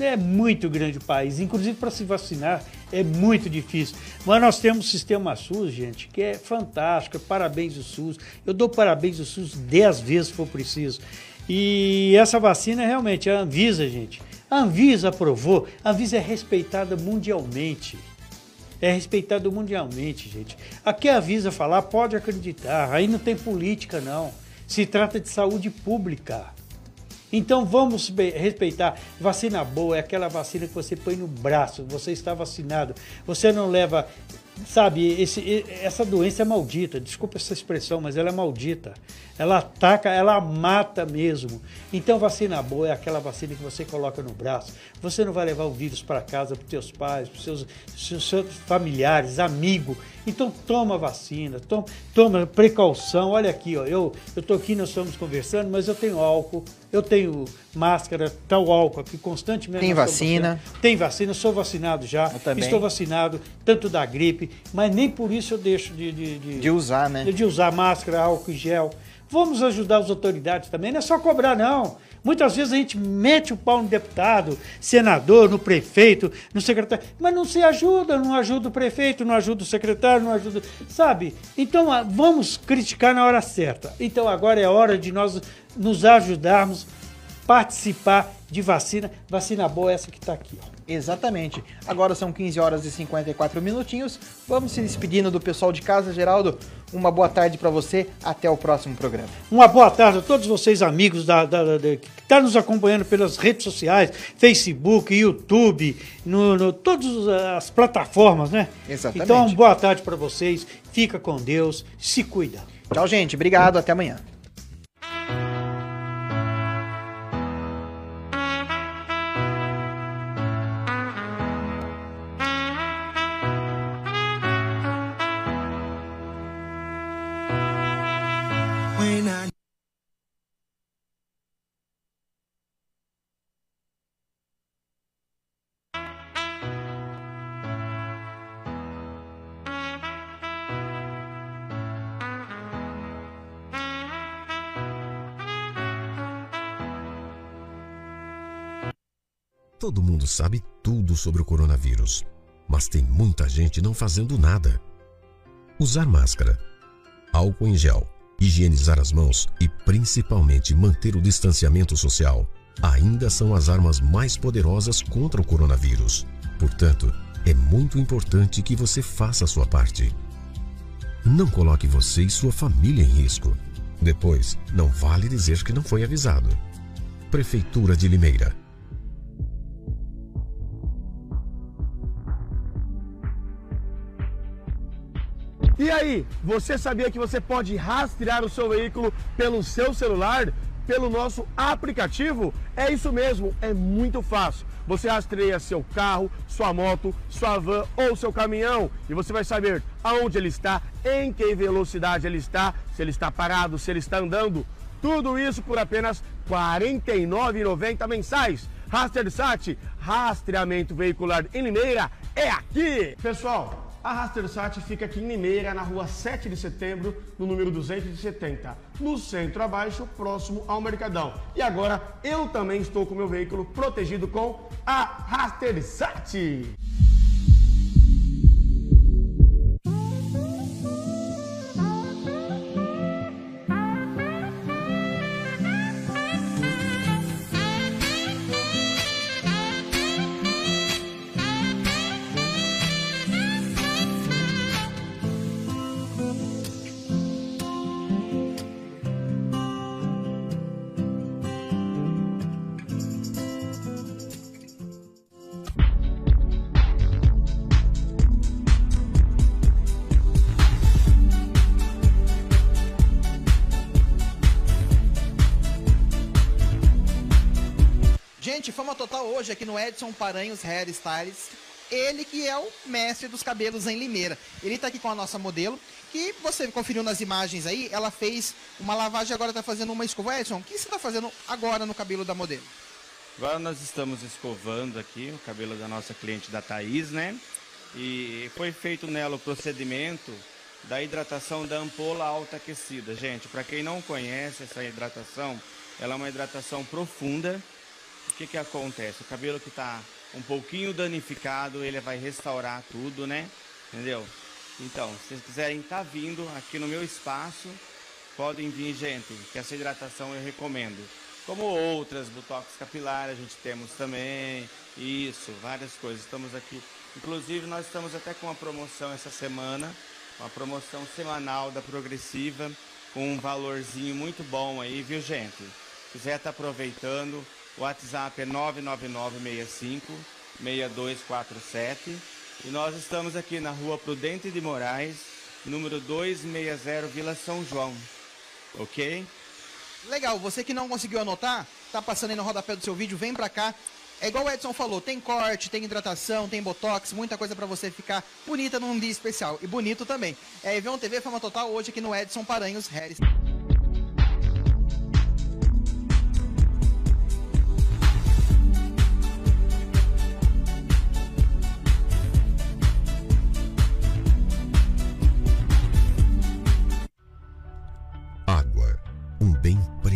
é muito grande o país. Inclusive para se vacinar é muito difícil. Mas nós temos o sistema SUS, gente, que é fantástico. Parabéns ao SUS. Eu dou parabéns ao SUS dez vezes se for preciso. E essa vacina realmente, a Anvisa, gente. A Anvisa aprovou, a Anvisa é respeitada mundialmente. É respeitado mundialmente, gente. Aqui a Visa falar, pode acreditar. Aí não tem política, não. Se trata de saúde pública. Então vamos respeitar. Vacina boa é aquela vacina que você põe no braço, você está vacinado. Você não leva. Sabe, esse- essa doença é maldita. Desculpa essa expressão, mas ela é maldita. Ela ataca, ela mata mesmo. Então, vacina boa é aquela vacina que você coloca no braço. Você não vai levar o vírus para casa, para os seus pais, para os seus, seus, seus familiares, amigos. Então, toma vacina, toma, toma precaução. Olha aqui, ó, eu estou aqui, nós estamos conversando, mas eu tenho álcool, eu tenho máscara, tá o álcool aqui constantemente. Tem vacina. Tem vacina, sou vacinado já. também. Estou vacinado, tanto da gripe, mas nem por isso eu deixo de, de, de, De usar, né? de usar máscara, álcool e gel. Vamos ajudar as autoridades também, não é só cobrar, não. Muitas vezes a gente mete o pau no deputado, senador, no prefeito, no secretário, mas não se ajuda, não ajuda o prefeito, não ajuda o secretário, não ajuda. Sabe? Então ah, vamos criticar na hora certa. Então agora é hora de nós nos ajudarmos, participar de vacina. Vacina boa é essa que está aqui, ó. Exatamente. Agora são 15 horas e 54 minutinhos. Vamos se despedindo do pessoal de casa, Geraldo. Uma boa tarde para você. Até o próximo programa. Uma boa tarde a todos vocês, amigos da, da- da- da- que estão nos acompanhando pelas redes sociais, Facebook, YouTube, no, no- todas as plataformas, né? Exatamente. Então, boa tarde para vocês. Fica com Deus, se cuida. Tchau, gente. Obrigado. Até amanhã. Todo mundo sabe tudo sobre o coronavírus, mas tem muita gente não fazendo nada. Usar máscara, álcool em gel, higienizar as mãos e principalmente manter o distanciamento social ainda são as armas mais poderosas contra o coronavírus. Portanto, é muito importante que você faça a sua parte. Não coloque você e sua família em risco. Depois, não vale dizer que não foi avisado. Prefeitura de Limeira. E aí, você sabia que você pode rastrear o seu veículo pelo seu celular? Pelo nosso aplicativo? É isso mesmo, é muito fácil. Você rastreia seu carro, sua moto, sua van ou seu caminhão e você vai saber aonde ele está, em que velocidade ele está, se ele está parado, se ele está andando. Tudo isso por apenas R$ 49,90 mensais. Rastersat, rastreamento veicular em Limeira, é aqui! Pessoal, A Rastersat fica aqui em Limeira, na rua 7 de setembro, no número 270, no centro abaixo, próximo ao Mercadão. E agora eu também estou com meu veículo protegido com a Rastersat. No Edson Paranhos Hair Styles. Ele que é o mestre dos cabelos em Limeira. Ele tá aqui com a nossa modelo, que você conferiu nas imagens aí, ela fez uma lavagem agora tá fazendo uma escova. Edson, o que você tá fazendo agora no cabelo da modelo? Agora nós estamos escovando aqui o cabelo da nossa cliente da Thaís, né? E foi feito nela o procedimento da hidratação da ampola alta aquecida. Gente, para quem não conhece essa hidratação, ela é uma hidratação profunda. Que que acontece? O cabelo que está um pouquinho danificado, ele vai restaurar tudo, né? Entendeu? Então, se vocês quiserem estar vindo aqui no meu espaço, podem vir, gente, que essa hidratação eu recomendo. Como outras, botox capilar, a gente temos também, isso, várias coisas. Estamos aqui, inclusive nós estamos até com uma promoção essa semana, uma promoção semanal da Progressiva, com um valorzinho muito bom aí, viu gente? Se quiser estar aproveitando, o WhatsApp é 99965 6247 e nós estamos aqui na rua Prudente de Moraes, número 260, Vila São João. Ok? Legal, você que não conseguiu anotar, tá passando aí no rodapé do seu vídeo, vem pra cá. É igual o Edson falou, tem corte, tem hidratação, tem botox, muita coisa pra você ficar bonita num dia especial. E bonito também. É Evion TV Fama Total hoje aqui no Edson Paranhos Harris.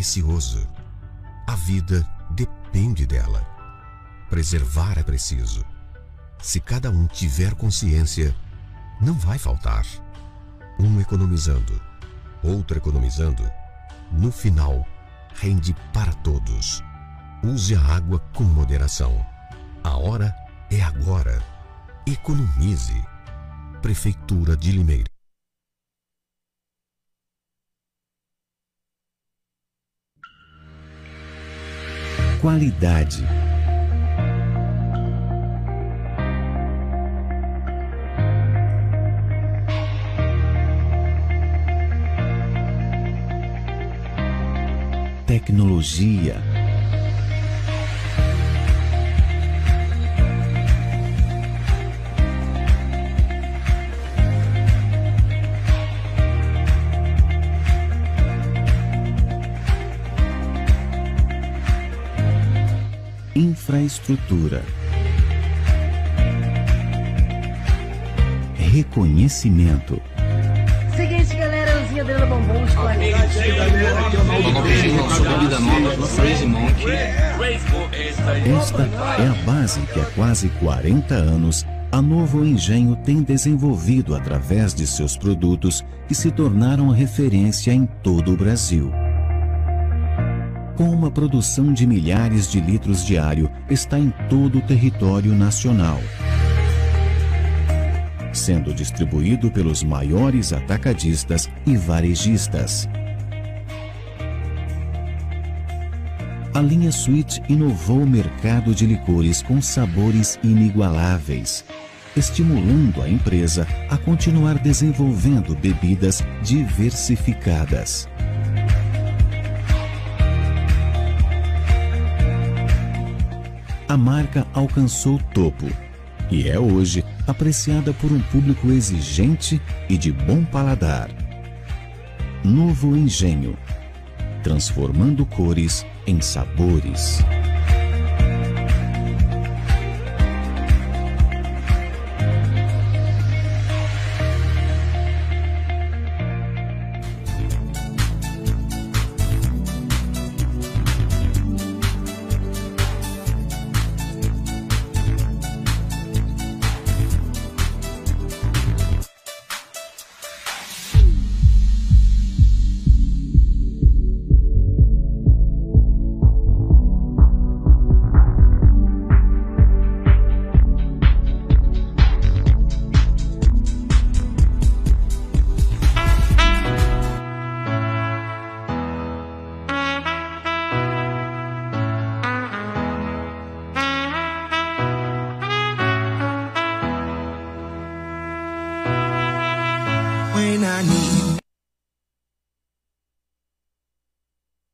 Precioso. A vida depende dela. Preservar é preciso. Se cada um tiver consciência, não vai faltar. Um economizando, outro economizando, no final, rende para todos. Use a água com moderação. A hora é agora. Economize. Prefeitura de Limeira. Qualidade. Tecnologia. Infraestrutura. Reconhecimento. Seguinte, galera, Elzinha Adriana Bombom, estou aqui. Esta é a base que há quase 40 anos a Novo Engenho tem desenvolvido através de seus produtos que se tornaram referência em todo o Brasil. Com uma produção de milhares de litros diário, está em todo o território nacional. Sendo distribuído pelos maiores atacadistas e varejistas. A linha Sweet inovou o mercado de licores com sabores inigualáveis, estimulando a empresa a continuar desenvolvendo bebidas diversificadas. A marca alcançou topo e é hoje apreciada por um público exigente e de bom paladar. Novo Engenho transformando cores em sabores.